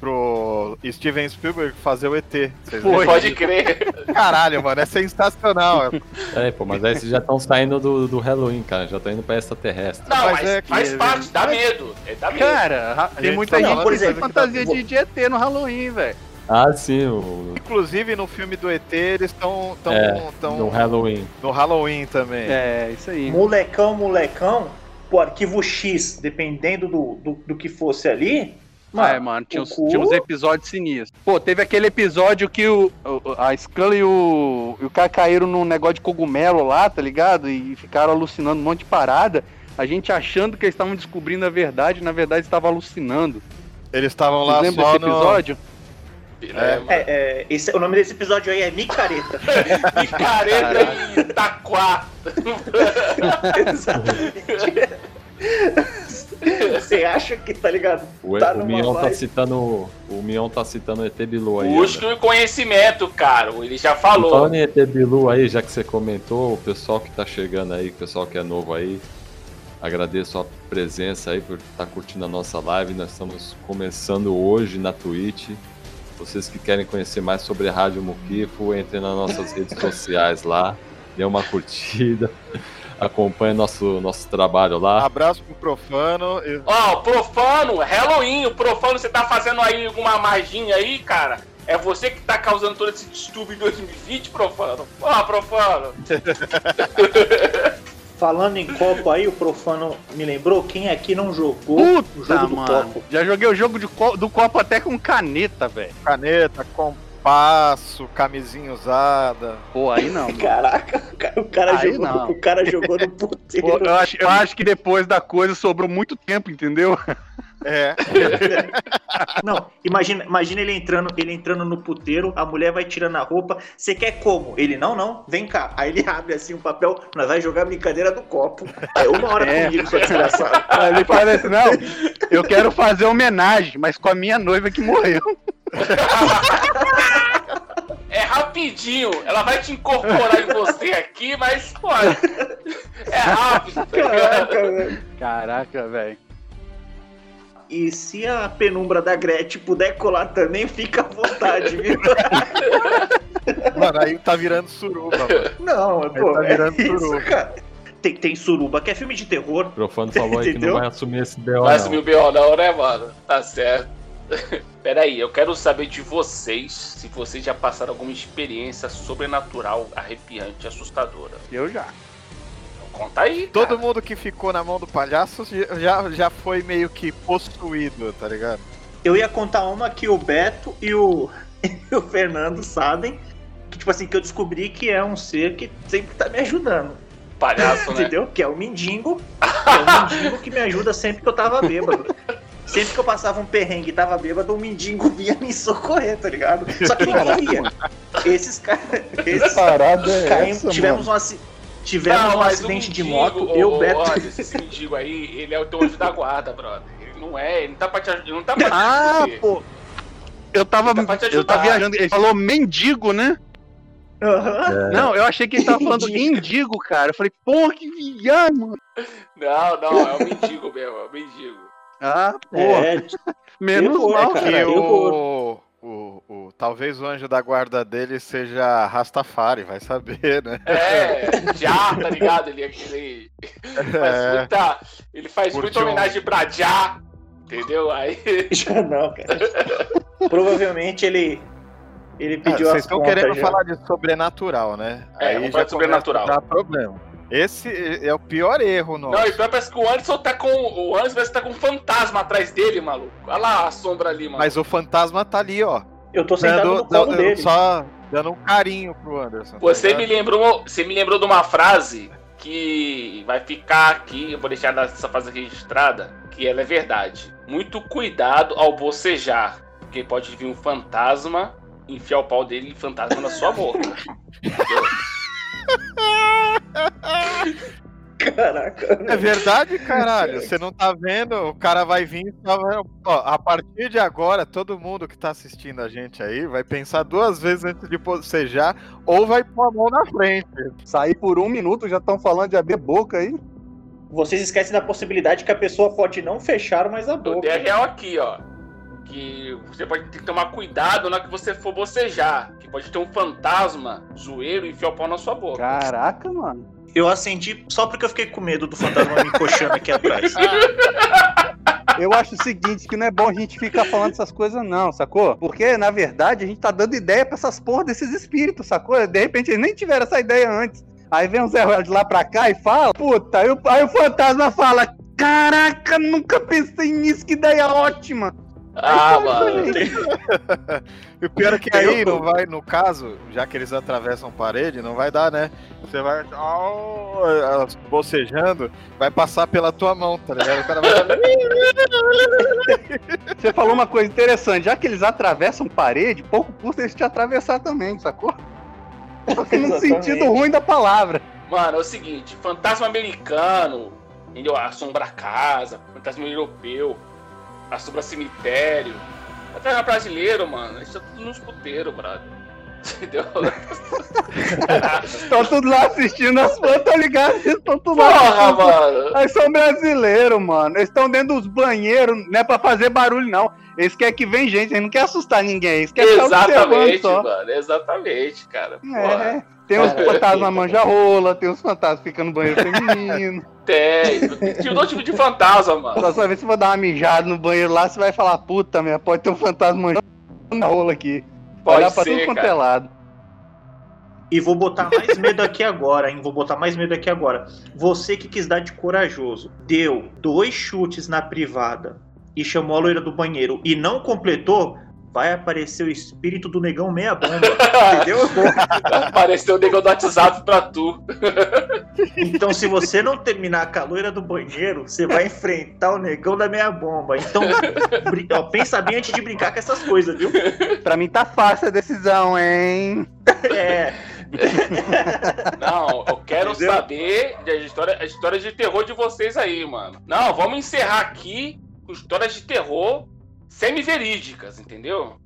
pro Steven Spielberg fazer o ET. Vocês Foi. Pode crer. Caralho, mano, é sensacional. É, pô, mas aí vocês já estão saindo do, do Halloween, cara. Já estão indo pra extraterrestre. Não, Mas mas, é que- faz parte, dá medo. É, dá medo. Cara, ra- tem Gente, muita não, gente por que tem exemplo, fantasia tá- de, de ET no Halloween, velho. Ah, sim, o, Inclusive no filme do ET eles estão tão, É, tão no Halloween. no Halloween também. É, isso aí. molecão, molecão, o arquivo X, dependendo do, do, do que fosse ali. Ah, é, mano, tinha uns, tinha uns episódios sinistros. Pô, teve aquele episódio que o, a Scully e o, e o cara caíram num negócio de cogumelo lá, tá ligado? E ficaram alucinando um monte de parada. A gente achando que eles estavam descobrindo a verdade, na verdade estavam alucinando. Eles estavam lá Vocês lembram só desse episódio? É, mano. É, é, esse- o nome desse episódio aí é Micareta. Picareta e Itaquá. Exatamente. Você acha que, tá ligado? O, Tá o numa Mion tá citando. O Mion tá citando o ET Bilu aí. Busque o conhecimento, cara. Ele já falou. Falando em ET Bilu aí, já que você comentou, o pessoal que tá chegando aí, o pessoal que é novo aí, agradeço a presença aí por estar curtindo a nossa live. Nós estamos começando hoje na Twitch. Vocês que querem conhecer mais sobre a Rádio Muquifo, entrem nas nossas redes sociais lá, dê uma curtida, acompanhe nosso, nosso trabalho lá. Abraço pro Profano. Ó, profano, Halloween, o profano, você tá fazendo aí alguma magia aí, cara? É você que tá causando todo esse distúrbio em 2020, profano? Ó, profano. Falando em copo aí, o profano me lembrou quem aqui não jogou o Puta, jogo do mano. copo. Já joguei o jogo de co- do copo até com caneta, velho. Caneta, compasso, camisinha usada. Pô, aí não. mano. Caraca, o cara, Aí jogou, não. o cara jogou no Pô, puteiro. eu, acho, eu acho que depois da coisa sobrou muito tempo, entendeu? É. Não, imagina, imagina ele entrando, ele entrando no puteiro, a mulher vai tirando a roupa. Você quer como? Ele, não, não, vem cá. Aí ele abre assim um papel, nós vai jogar a brincadeira do copo. É uma hora É. comigo, sua desgraçada. Ele fala assim, não, eu quero fazer homenagem, mas com a minha noiva que morreu. É rapidinho. Ela vai te incorporar em você aqui, mas, pô, é rápido. tá? Caraca, velho. Caraca, velho. E se a penumbra da Gretchen puder colar também, fica à vontade, viu? Mano, aí tá virando suruba, mano. Não, pô, tá é virando isso, suruba. cara. Tem, tem suruba, que é filme de terror. O Profano falou aí que não vai assumir esse BO, Vai não. assumir o B.O. não, né, mano? Tá certo. Peraí, eu quero saber de vocês se vocês já passaram alguma experiência sobrenatural, arrepiante, assustadora. Eu já. Conta aí, Todo cara. mundo que ficou na mão do palhaço já, já foi meio que possuído, tá ligado? Eu ia contar uma que o Beto e o, e o Fernando sabem. Que, tipo assim, que eu descobri que é um ser que sempre tá me ajudando. Palhaço, né? Entendeu? Que é o mendigo. Que é o mendigo que me ajuda sempre que eu tava bêbado. Sempre que eu passava um perrengue e tava bêbado, o mendigo vinha me socorrer, tá ligado? Só que ninguém via. Esses caras. Esses Parada é essa, tivemos um, aci- tivemos Não, um acidente de mendigo, moto, ô, eu, Beto. Olha, esse mendigo aí, ele é o teu anjo da guarda, brother. Ele não é, ele não tá pra te ajudar. Ele não tá pra te Ah, pô. Eu tava, Tá eu tava viajando. Ele falou mendigo, né? Aham. Não, eu achei que ele tava falando indigo, cara. Eu falei, porra, que viado, mano. Não, não, é o mendigo mesmo, é o mendigo. Ah, porra. É, Menos terror, mal, cara. Que cara. o, o, o- Talvez o anjo da guarda dele seja Rastafari, vai saber, né? É, já, tá ligado? Ele, ele faz É, muita. Ele faz muita homenagem pra Já, entendeu? Aí. Já não, cara. Provavelmente ele. Ele Ah, pediu Vocês as estão querendo já. falar de sobrenatural, né? É, falar de sobrenatural. Dá problema. Esse é o pior erro nosso. Não, e pior parece que o Anderson tá com. O Anderson parece que tá com um fantasma atrás dele, maluco. Olha lá a sombra ali, mano. Mas o fantasma tá ali, ó. Eu tô sentado Dando, no colo dando- dele. só dando um carinho pro Anderson. tá Você ligado? me lembrou. Você me lembrou de uma frase que vai ficar aqui, eu vou deixar nessa frase registrada, que ela é verdade. Muito cuidado ao bocejar, porque pode vir um fantasma, enfiar o pau dele e fantasma na sua boca. Entendeu? Caraca. É verdade, caralho. Você não tá vendo? O cara vai vir e tá vendo. Ó, a partir de agora, todo mundo que tá assistindo a gente aí vai pensar duas vezes antes de bocejar ou vai pôr a mão na frente. Sair por um minuto, já estão falando de abrir boca aí. Vocês esquecem da possibilidade que a pessoa pode não fechar mais a boca. a real aqui, ó. Que você pode ter que tomar cuidado na hora que você for bocejar. Que pode ter um fantasma zoeiro e enfiar o pau na sua boca. Caraca, mano. Eu acendi só porque eu fiquei com medo do fantasma me coxando aqui atrás. Eu acho o seguinte, que não é bom a gente ficar falando essas coisas não, sacou? Porque, na verdade, a gente tá dando ideia pra essas porra desses espíritos, sacou? De repente eles nem tiveram essa ideia antes. Aí vem o Zé de lá pra cá e fala, puta, aí o, aí o fantasma fala, caraca, nunca pensei nisso, que ideia ótima. Ah, mano. gente, E o pior é que aí Eu- não vai, no caso, já que eles atravessam parede, não vai dar, né? Você vai elas bocejando, vai passar pela tua mão, tá ligado? O cara vai. Você falou uma coisa interessante, já que eles atravessam parede, pouco custa eles te atravessar também, sacou? Só que no sentido ruim da palavra. Mano, é o seguinte, fantasma americano, entendeu? Assombra a casa, fantasma europeu, assombra cemitério. Fantasma brasileiro, mano, isso é tudo nos puteiros, brother. Entendeu? Estão tudo lá assistindo as fotos, tá ligado? Estão tudo lá Porra, mano. Eles são brasileiros, mano. Eles estão dentro dos banheiros, não é pra fazer barulho, não. Eles querem que vem gente, eles não querem assustar ninguém. Eles querem Exatamente, só. mano, exatamente, cara. Porra, É. Tem uns É. fantasmas manja-rola, tem uns fantasmas ficam no banheiro feminino. Tem. Tem todo tipo de fantasma, mano. Só só ver se for dar uma mijada no banheiro lá, você vai falar, puta, minha, pode ter um fantasma manja-rola aqui. Pode Olhar pra ser, tudo quanto cara. é lado. E vou botar mais medo aqui agora, hein? Vou botar mais medo aqui agora. Você que quis dar de corajoso, deu dois chutes na privada e chamou a loira do banheiro e não completou, vai aparecer o espírito do negão meia bomba. entendeu? Apareceu o negão do WhatsApp pra tu. Então, se você não terminar com a loira do banheiro, você vai enfrentar o negão da meia bomba. Então, ó, pensa bem antes de brincar com essas coisas, viu? Pra mim tá fácil a decisão, hein? É. Não, eu quero Entendeu? saber das histórias, as histórias de terror de vocês aí, mano. Não, vamos encerrar aqui com histórias de terror semi-verídicas, entendeu?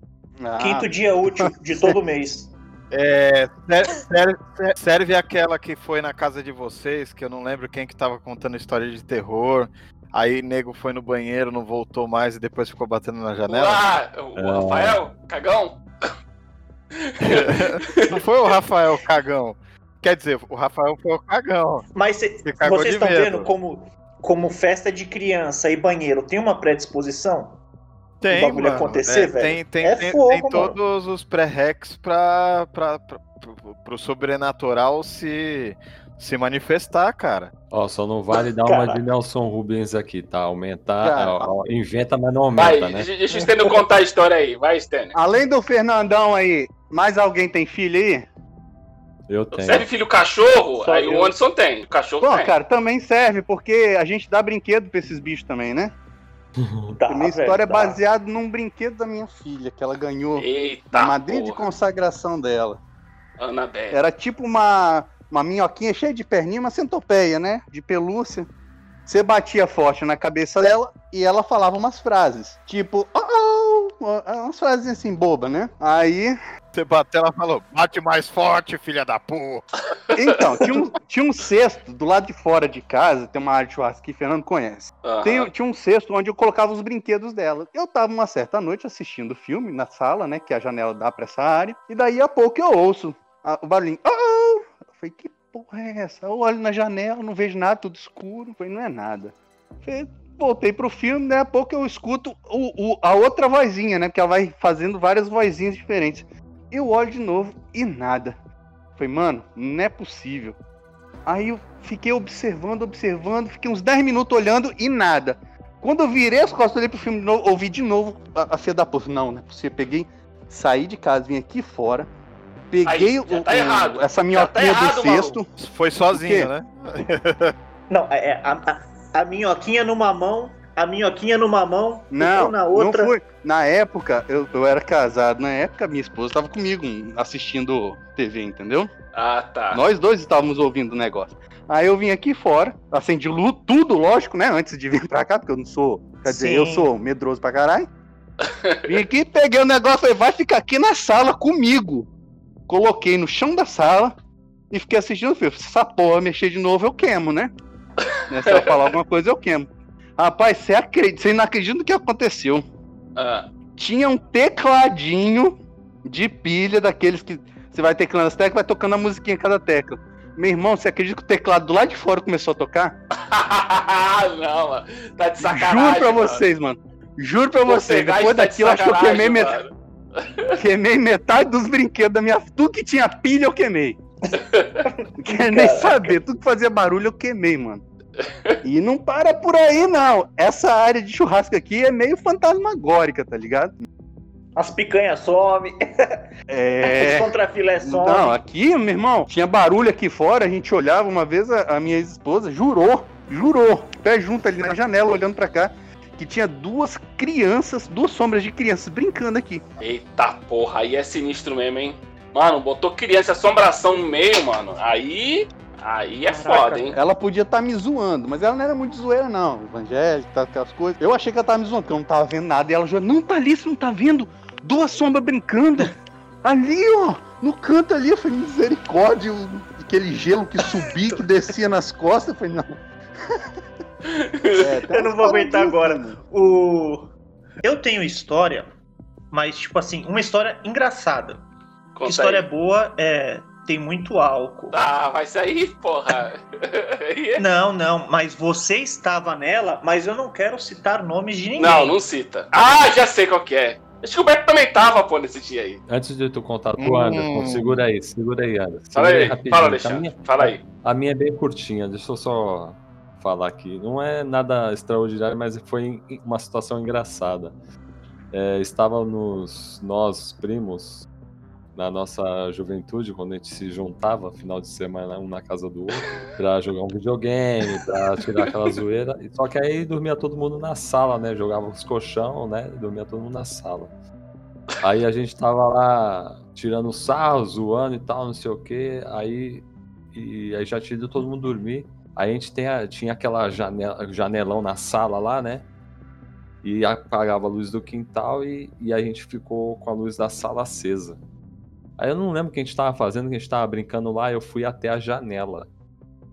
Ah, Quinto dia útil de todo mês. É, ser- serve, serve aquela que foi na casa de vocês, que eu não lembro quem que tava contando história de terror. Aí nego foi no banheiro, não voltou mais e depois ficou batendo na janela. Ah, o É. Rafael, cagão. Não foi o Rafael cagão. Quer dizer, o Rafael foi o cagão. Mas cê- vocês estão medo. vendo como, como festa de criança e banheiro tem uma predisposição? Tem, O bagulho mano. acontecer, É, velho? Tem, tem, É tem, fogo, tem todos os pré-recs pra, pra, pra, pro, pro sobrenatural se, se manifestar, cara. Ó, só não vale dar uma de. Nelson Rubens aqui, tá? Aumentar, ó, ó, inventa, mas não Vai, aumenta, né? deixa, deixa o Stênio contar a história aí. Vai, Stênio. Além do Fernandão aí, mais alguém tem filho aí? Eu tenho. Serve filho cachorro? Só aí eu. o Anderson tem. O cachorro Pô, tem. cara, também serve, porque a gente dá brinquedo pra esses bichos também, né? Tá, a minha velho, história é tá. baseada num brinquedo da minha filha, que ela ganhou Eita, na madrinha de consagração dela. Anabelle. Era tipo uma, uma minhoquinha cheia de perninha, uma centopeia, né? De pelúcia. Você batia forte na cabeça dela e ela falava umas frases. Tipo, oh, oh, umas frases assim, boba, né? Aí Você bateu, ela falou, bate mais forte, filha da porra. Então, tinha um, tinha um cesto do lado de fora de casa, tem uma área de churrasco que o Fernando conhece. Tem- tinha um cesto onde eu colocava os brinquedos dela. Eu tava uma certa noite assistindo o filme na sala, né? Que a janela dá pra essa área. E daí a pouco eu ouço a- o barulhinho. Oh! oh." Eu falei, que porra é essa? Eu olho na janela, não vejo nada, tudo escuro. Eu falei, não é nada. Eu falei, voltei pro filme, daí a pouco eu escuto o, o- a outra vozinha, né? Porque ela vai fazendo várias vozinhas diferentes. Eu olho de novo e nada. Falei, mano, não é possível. Aí eu fiquei observando, observando, fiquei uns 10 minutos olhando e nada. Quando eu virei as costas, olhei pro filme de novo, ouvi de novo a, a filha da porra. Não, não é possível. Peguei, saí de casa, vim aqui fora, peguei Aí, o- tá o- errado. essa Já tá minhoquinha errado, do cesto. Foi sozinho, né? Não, é, é, a, a, a minhoquinha numa mão, a minhoquinha numa mão, Não, na outra. não fui. Na época, eu, eu era casado. Na época, minha esposa estava comigo assistindo TV, entendeu? Ah, tá. Nós dois estávamos ouvindo o negócio. Aí eu vim aqui fora, acendi luz, tudo, lógico, né? Antes de vir pra cá, porque eu não sou. Quer dizer, Sim. eu sou medroso pra caralho. Vim aqui, peguei o negócio, falei, vai ficar aqui na sala comigo. Coloquei no chão da sala e fiquei assistindo o filme. Se essa porra mexer de novo, eu queimo, né? Né, Se eu falar alguma coisa, eu queimo. Rapaz, você acredita, você não acredita no que aconteceu. Ah, Tinha um tecladinho de pilha daqueles que você vai teclando as teclas, vai tocando a musiquinha em cada tecla. Meu irmão, você acredita que o teclado do lado de fora começou a tocar? não, mano. Tá de sacanagem. Juro pra mano. vocês, mano. Juro pra Pô, vocês. Depois tá de daquilo, acho que eu queimei, sacanagem, met... mano. queimei metade dos brinquedos da minha. Tudo que tinha pilha, eu queimei. Não quero nem saber. Tudo que fazia barulho, eu queimei, mano. E não para por aí, não. Essa área de churrasco aqui é meio fantasmagórica, tá ligado? As picanhas somem, É. os contrafilé somem. Não, aqui, meu irmão, tinha barulho aqui fora, a gente olhava, uma vez a, a minha ex-esposa jurou, jurou, pé junto ali na janela, olhando pra cá, que tinha duas crianças, duas sombras de crianças brincando aqui. Eita porra, aí é sinistro mesmo, hein? Mano, botou criança assombração no meio, mano. Aí. Aí é Caraca. foda, hein? Ela podia estar me zoando, mas ela não era muito zoeira, não. Evangélica, tá, aquelas coisas. Eu achei que ela tava me zoando, porque eu não tava vendo nada. E ela jurou, não, tá ali, você não tá vendo? Duas sombras brincando. Ali, ó, no canto ali. Eu falei, misericórdia, o- aquele gelo que subia, que descia nas costas. Eu falei, não. É, Eu não vou aguentar paradinhas, agora. mano. O... Eu tenho história, mas, tipo assim, uma história engraçada. Conta história aí. boa é. Tem muito álcool. Ah, vai sair, porra. Aí é- Não, não, mas você estava nela, mas eu não quero citar nomes de ninguém. não, não cita. Ah, já sei qual que é. Acho que o Beto também tava, pô, nesse dia aí. Antes de tu contar tu, Hum. Anderson, segura aí, segura aí, Anderson. Fala aí, rapidinho. fala, Alexandre. minha, Fala aí. a minha é bem curtinha, deixa eu só falar aqui. Não é nada extraordinário, mas foi uma situação engraçada. é, estávamos nós, primos, na nossa juventude, quando a gente se juntava final de semana um na casa do outro, pra jogar um videogame, pra tirar aquela zoeira. E Só que aí dormia todo mundo na sala, né? Jogava os colchão, né? Dormia todo mundo na sala. Aí a gente tava lá tirando sarro, zoando e tal, não sei o quê. Aí, e aí já tinha ido todo mundo dormir. Aí a gente tem a- tinha aquela janela, janelão na sala lá, né? E apagava a luz do quintal e, e a gente ficou com a luz da sala acesa. Aí eu não lembro o que a gente tava fazendo, que a gente tava brincando lá, eu fui até a janela.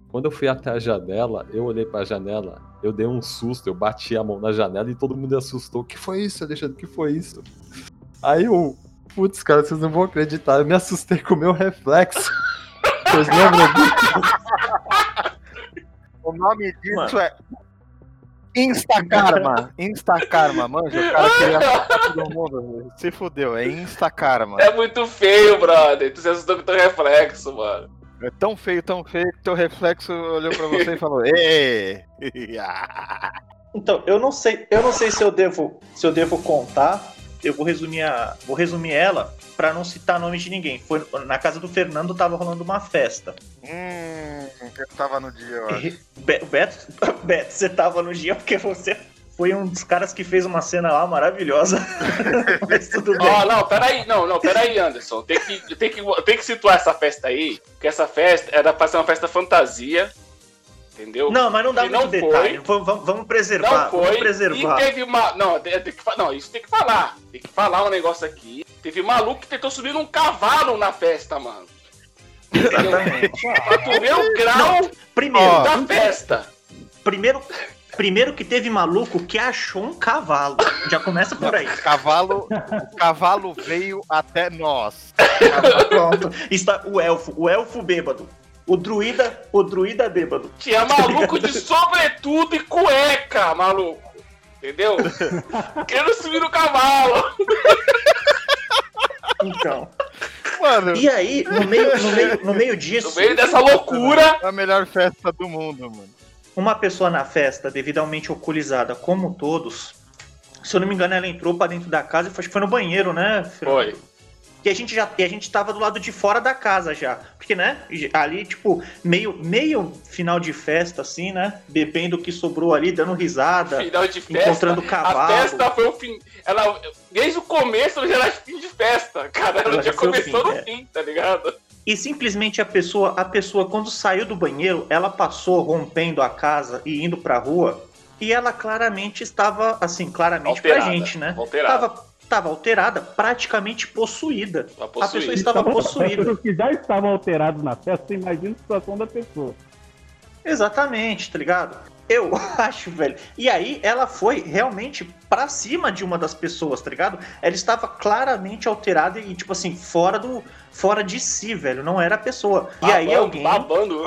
Quando eu fui até a janela, eu olhei pra janela, eu dei um susto, eu bati a mão na janela e todo mundo assustou. O que foi isso, Alexandre? O que foi isso? Aí eu, putz, cara, vocês não vão acreditar, eu me assustei com o meu reflexo. Vocês lembram disso? O nome disso é Instakarma. Instakarma, manja. O cara queria matar todo mundo. Se fudeu, é Instakarma. É muito feio, brother. Tu se assustou com o teu reflexo, mano. É tão feio, tão feio que teu reflexo olhou pra você e falou: Ê! Então, eu não sei, eu não sei se eu devo, se eu devo contar. Eu vou resumir a, vou resumir ela pra não citar nome de ninguém. Foi na casa do Fernando tava rolando uma festa. Hum, eu tava no dia, eu acho. Be- Beto, Beto, você tava no dia porque você foi um dos caras que fez uma cena lá maravilhosa. Mas tudo bem. Ó, não, peraí, não, não, peraí, Anderson. Tem que, tem, que, tem que situar essa festa aí, porque essa festa era pra ser uma festa fantasia. Entendeu? Não, mas não dá muito não detalhe. foi. Vamos, vamos- vamos preservar. Não Vamos foi. preservar. E teve uma. Não, tem tem que, não, isso tem que falar. Tem que falar um negócio aqui. Teve maluco que tentou subir num cavalo na festa, mano. Exatamente. Pra tu ver o grau Primeiro, Ó. da festa. primeiro, primeiro que teve maluco que achou um cavalo. Já começa por aí. Cavalo, o cavalo veio até nós. Pronto. Está o elfo, o elfo bêbado. O druida, o druida bêbado. Tinha maluco de sobretudo e cueca, maluco. Entendeu? Querendo subir no cavalo. Então. Mano, E aí, no meio, no meio, no meio disso, No meio dessa loucura. é a melhor festa do mundo, mano. uma pessoa na festa, devidamente alcoolizada, como todos, se eu não me engano, ela entrou pra dentro da casa e foi, acho que foi no banheiro, né? Fernando? Foi. E a gente já e a gente tava do lado de fora da casa já. Porque, né? Ali, tipo, meio, meio final de festa, assim, né? Bebendo o que sobrou ali, dando risada. Final de festa. Encontrando cavalo. A festa foi o fim. Ela, desde o começo já era fim de festa. Cara, ela Ela já já começou fim, no é. fim, tá ligado? E simplesmente a pessoa, a pessoa, quando saiu do banheiro, ela passou rompendo a casa e indo pra rua. E ela claramente estava, assim, claramente Alterada, pra gente, né? alterada. Tava, tava alterada, praticamente possuída. Tá A possuída. pessoa estava possuída. Os que já estavam alterados na festa, você imagina a situação da pessoa. Exatamente, tá ligado? Eu acho, velho. E aí ela foi realmente pra cima de uma das pessoas, tá ligado? Ela estava claramente alterada e, tipo assim, fora do. Fora de si, velho. Não era a pessoa. E aí Babando, alguém. Babando.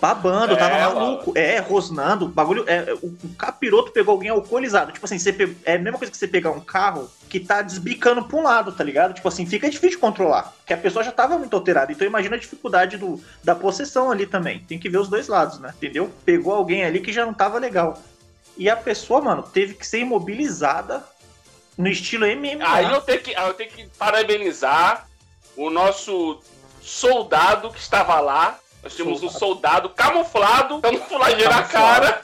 babando, tava É, maluco, é, rosnando, bagulho, é, o, o capiroto pegou alguém alcoolizado, tipo assim, você pe- é a mesma coisa que você pegar um carro que tá desbicando pra um lado, tá ligado? Tipo assim, fica difícil de controlar, porque a pessoa já tava muito alterada, então imagina a dificuldade do, da possessão ali também, tem que ver os dois lados, né, entendeu? Pegou alguém ali que já não tava legal, e a pessoa, mano, teve que ser imobilizada no estilo MMA. Aí eu tenho, que, aí eu tenho que parabenizar o nosso soldado que estava lá. Nós tínhamos um soldado camuflado, camuflageando a cara.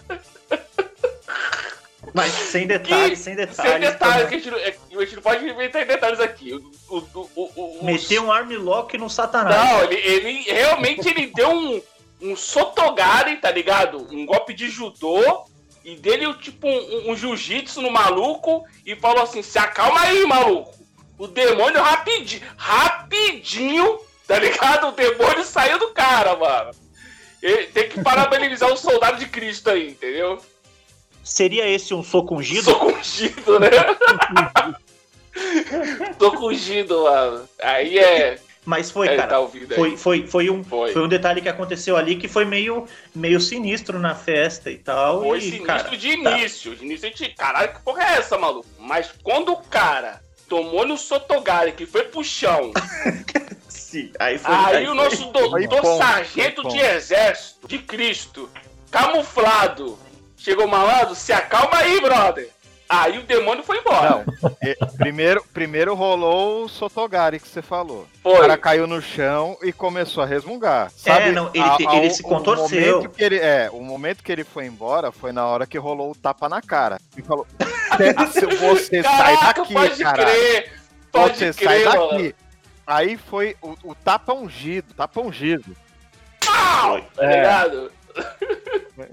Mas sem detalhes, sem detalhes. Sem detalhes, que a gente, não- é, a gente não pode inventar em detalhes aqui. O, o, o, o- Meteu um armlock no satanás. Não, ele, ele realmente ele deu um, um sotogari, tá ligado? Um golpe de judô. E dele, tipo, um, um jiu-jitsu no maluco. E falou assim: se acalma aí, maluco. O demônio rapidinho, rapidinho, tá ligado? O demônio saiu do cara, mano. Ele tem que parabenizar o soldado de Cristo aí, entendeu? Seria esse um soco ungido? Soco ungido, né? Soco ungido, mano. Aí é. Mas foi, Ele cara. tá foi, foi, foi, um, Foi. foi um detalhe que aconteceu ali que foi meio, meio sinistro na festa e tal. Foi e, sinistro cara, de tá. início. De início a gente, caralho, que porra é essa, maluco? Mas quando o cara tomou no Sotogari, que foi pro chão, Sim, aí foi. aí, aí o nosso doutor sargento bom. de exército, de Cristo, camuflado, chegou malandro, se acalma aí, brother. Aí o demônio foi embora. Não. E- primeiro, primeiro rolou o Sotogari que você falou. O Foi. cara caiu no chão e começou a resmungar. Sabe, É, não, ele- ele se contorceu. momento que ele, é, o momento que ele foi embora foi na hora que rolou o tapa na cara. E falou: "Se você sai daqui, pode caralho. crer. Pode Você crer, sai mano. daqui. Aí foi o, o tapa ungido, tapa ungido. Pau! Tá É. ligado?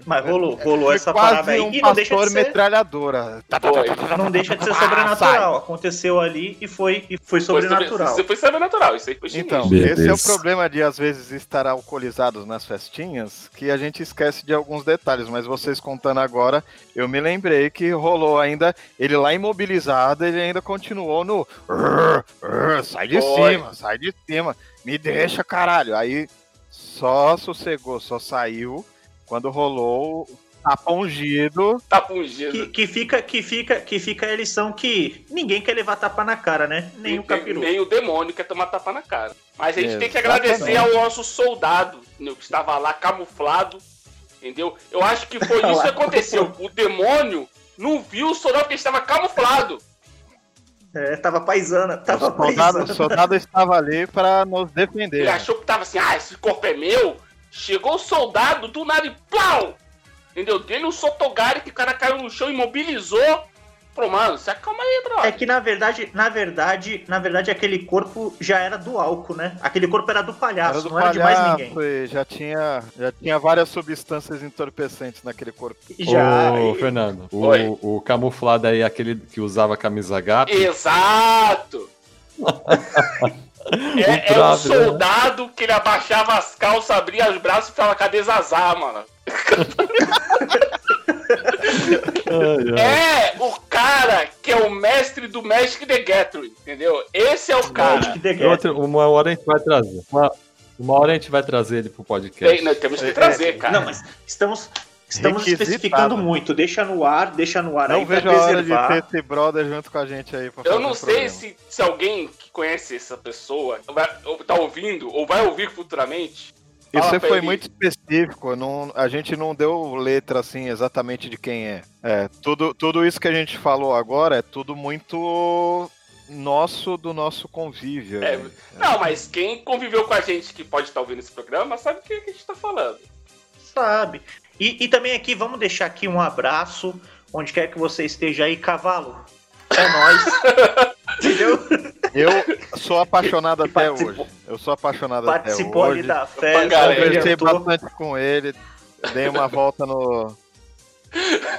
Mas rolou, rolou Foi essa quase parada aí. um E não deixa de ser. metralhadora. Tá, tá, tá, Não deixa de ser Ah, sobrenatural. Aconteceu ali e foi, e foi Foi sobre- sobrenatural. Isso foi sobrenatural, isso aí foi Então. Beleza. esse é o problema de às vezes estar alcoolizados nas festinhas, que a gente esquece de alguns detalhes, mas vocês contando agora, eu me lembrei que rolou ainda, ele lá imobilizado, ele ainda continuou no "Rrr, rrr, sai de Foi. cima, sai de cima, me deixa, caralho. Aí só sossegou, só saiu quando rolou o tapa ungido. Tá pungido. Que, que fica, que, fica, que fica a lição que ninguém quer levar tapa na cara, né? Nem o capiru. Nem o demônio quer tomar tapa na cara. Mas a gente tem que Exatamente. agradecer ao nosso soldado, entendeu? que estava lá camuflado, entendeu? Eu acho que foi isso que aconteceu. O demônio não viu o soldado porque estava camuflado. É, tava paisana, O tava soldado, o paisana. soldado estava ali para nos defender. Ele achou que tava assim, ah, esse corpo é meu. Chegou o soldado do nada e plau! Entendeu? Dele um sotogari que o cara caiu no chão, imobilizou. Falou, mano, se acalma aí, brother. É que na verdade, na verdade, na verdade, aquele corpo já era do álcool, né? Aquele corpo era do palhaço, Era do não era de mais palhaço ninguém. e já tinha, já tinha várias substâncias entorpecentes naquele corpo. Já. Ô, e- Fernando, Oi. o, o camuflado aí é aquele que usava camisa gato. Exato! é, é um bravo, né? soldado que ele abaixava as calças, abria os braços e ficava, cadê Zazá, mano? É o cara que é o mestre do Magic the Gathering, entendeu? Esse é o cara. Outra, uma hora a gente vai trazer. Uma, uma hora a gente vai trazer ele pro podcast. Tem, nós temos que É, trazer, cara. Não, mas estamos, estamos especificando muito. Deixa no ar, deixa no ar Não aí pra vejo a hora de ter esse brother junto com a gente aí. Pra Eu não um sei se, se alguém que conhece essa pessoa vai, ou tá ouvindo ou vai ouvir futuramente. Isso pra foi ele. muito específico, não, a gente não deu letra assim exatamente de quem é. É, tudo, tudo isso que a gente falou agora é tudo muito nosso do nosso convívio. É, né? Não, mas quem conviveu com a gente que pode estar ouvindo esse programa sabe o que a gente tá falando. Sabe? E, e também aqui, vamos deixar aqui um abraço, onde quer que você esteja aí, cavalo. É nóis. Entendeu? Eu sou apaixonado até participou- hoje. Eu sou apaixonado Participou até ali hoje. da festa. Pangaré. Conversei bastante com ele, dei uma volta no.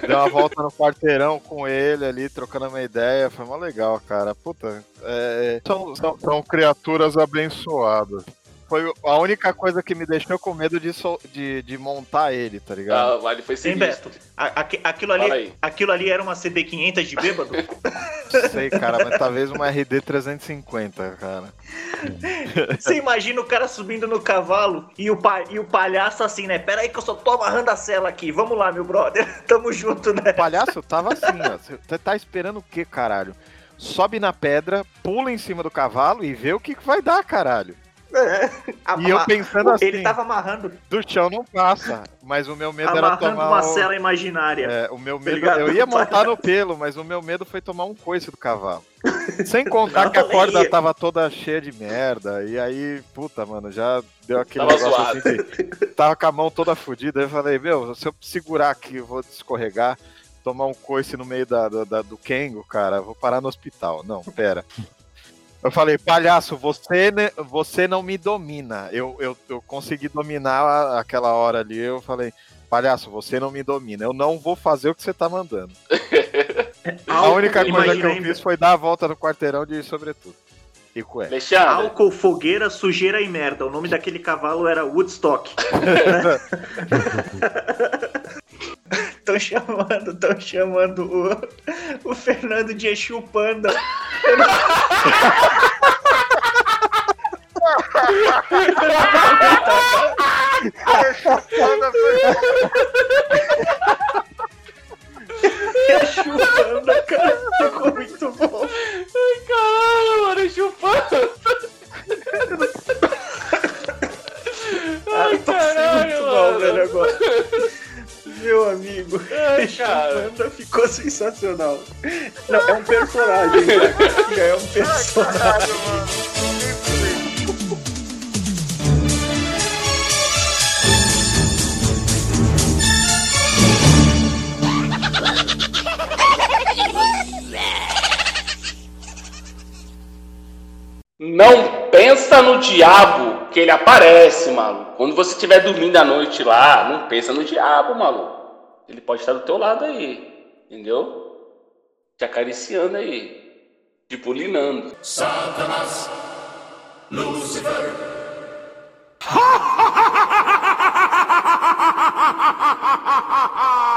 Dei uma volta no quarteirão com ele ali, trocando uma ideia. Foi mó legal, cara. Puta, é, são, são, são criaturas abençoadas. Foi a única coisa que me deixou com medo de, sol- de, de montar ele, tá ligado? Ah, vale, foi Hein, sinistro. Beto? A- aqui- aquilo, ali, aquilo ali era uma CB500 de bêbado? Sei, cara, mas talvez uma RD 350, cara. Você imagina o cara subindo no cavalo e o, pa- e o palhaço assim, né? Pera aí que eu só tô amarrando a cela aqui. Vamos lá, meu brother. Tamo junto, né? O palhaço tava assim, ó. Você tá esperando o quê, caralho? Sobe na pedra, pula em cima do cavalo e vê o que vai dar, caralho. E eu pensando assim, Ele tava amarrando, do chão não passa. Mas o meu medo era amarrando tomar. uma o- cela imaginária. É, o meu medo. ligado? eu ia montar no pelo, mas o meu medo foi tomar um coice do cavalo. Sem contar que a Não, corda ia. tava toda cheia de merda. E aí, puta, mano, já deu aquele Tava negócio zoado. assim de, Tava com a mão toda fodida. Aí eu falei, meu, se eu segurar aqui, eu vou escorregar, tomar um coice no meio da, da- da- do Kengo, cara, vou parar no hospital. Não, pera. Eu falei, palhaço, você, você não me domina. Eu, eu, eu consegui dominar a- aquela hora ali. Eu falei, palhaço, você não me domina. Eu não vou fazer o que você tá mandando. A única coisa que eu fiz foi dar a volta no quarteirão de sobretudo. E cueca. Alexandre, Álcool, fogueira, sujeira e merda. O nome daquele cavalo era Woodstock. Estão chamando, estão chamando o, o Fernando de Exu Panda. Exu Panda, cara. Ficou muito bom. caralho, mano, chupando. Ai, Passei muito caralho, mal, velho, mano. agora. Meu amigo. Ai, cara. Wanda ficou sensacional. Não, é um personagem, cara. É um personagem. Não pensa no diabo que ele aparece, maluco. Quando você estiver dormindo à noite lá, não pensa no diabo, maluco. Ele pode estar do teu lado aí, entendeu? Te acariciando aí, te pulinando. Satanás, Lucifer. Ha ha ha ha ha ha ha ha ha ha ha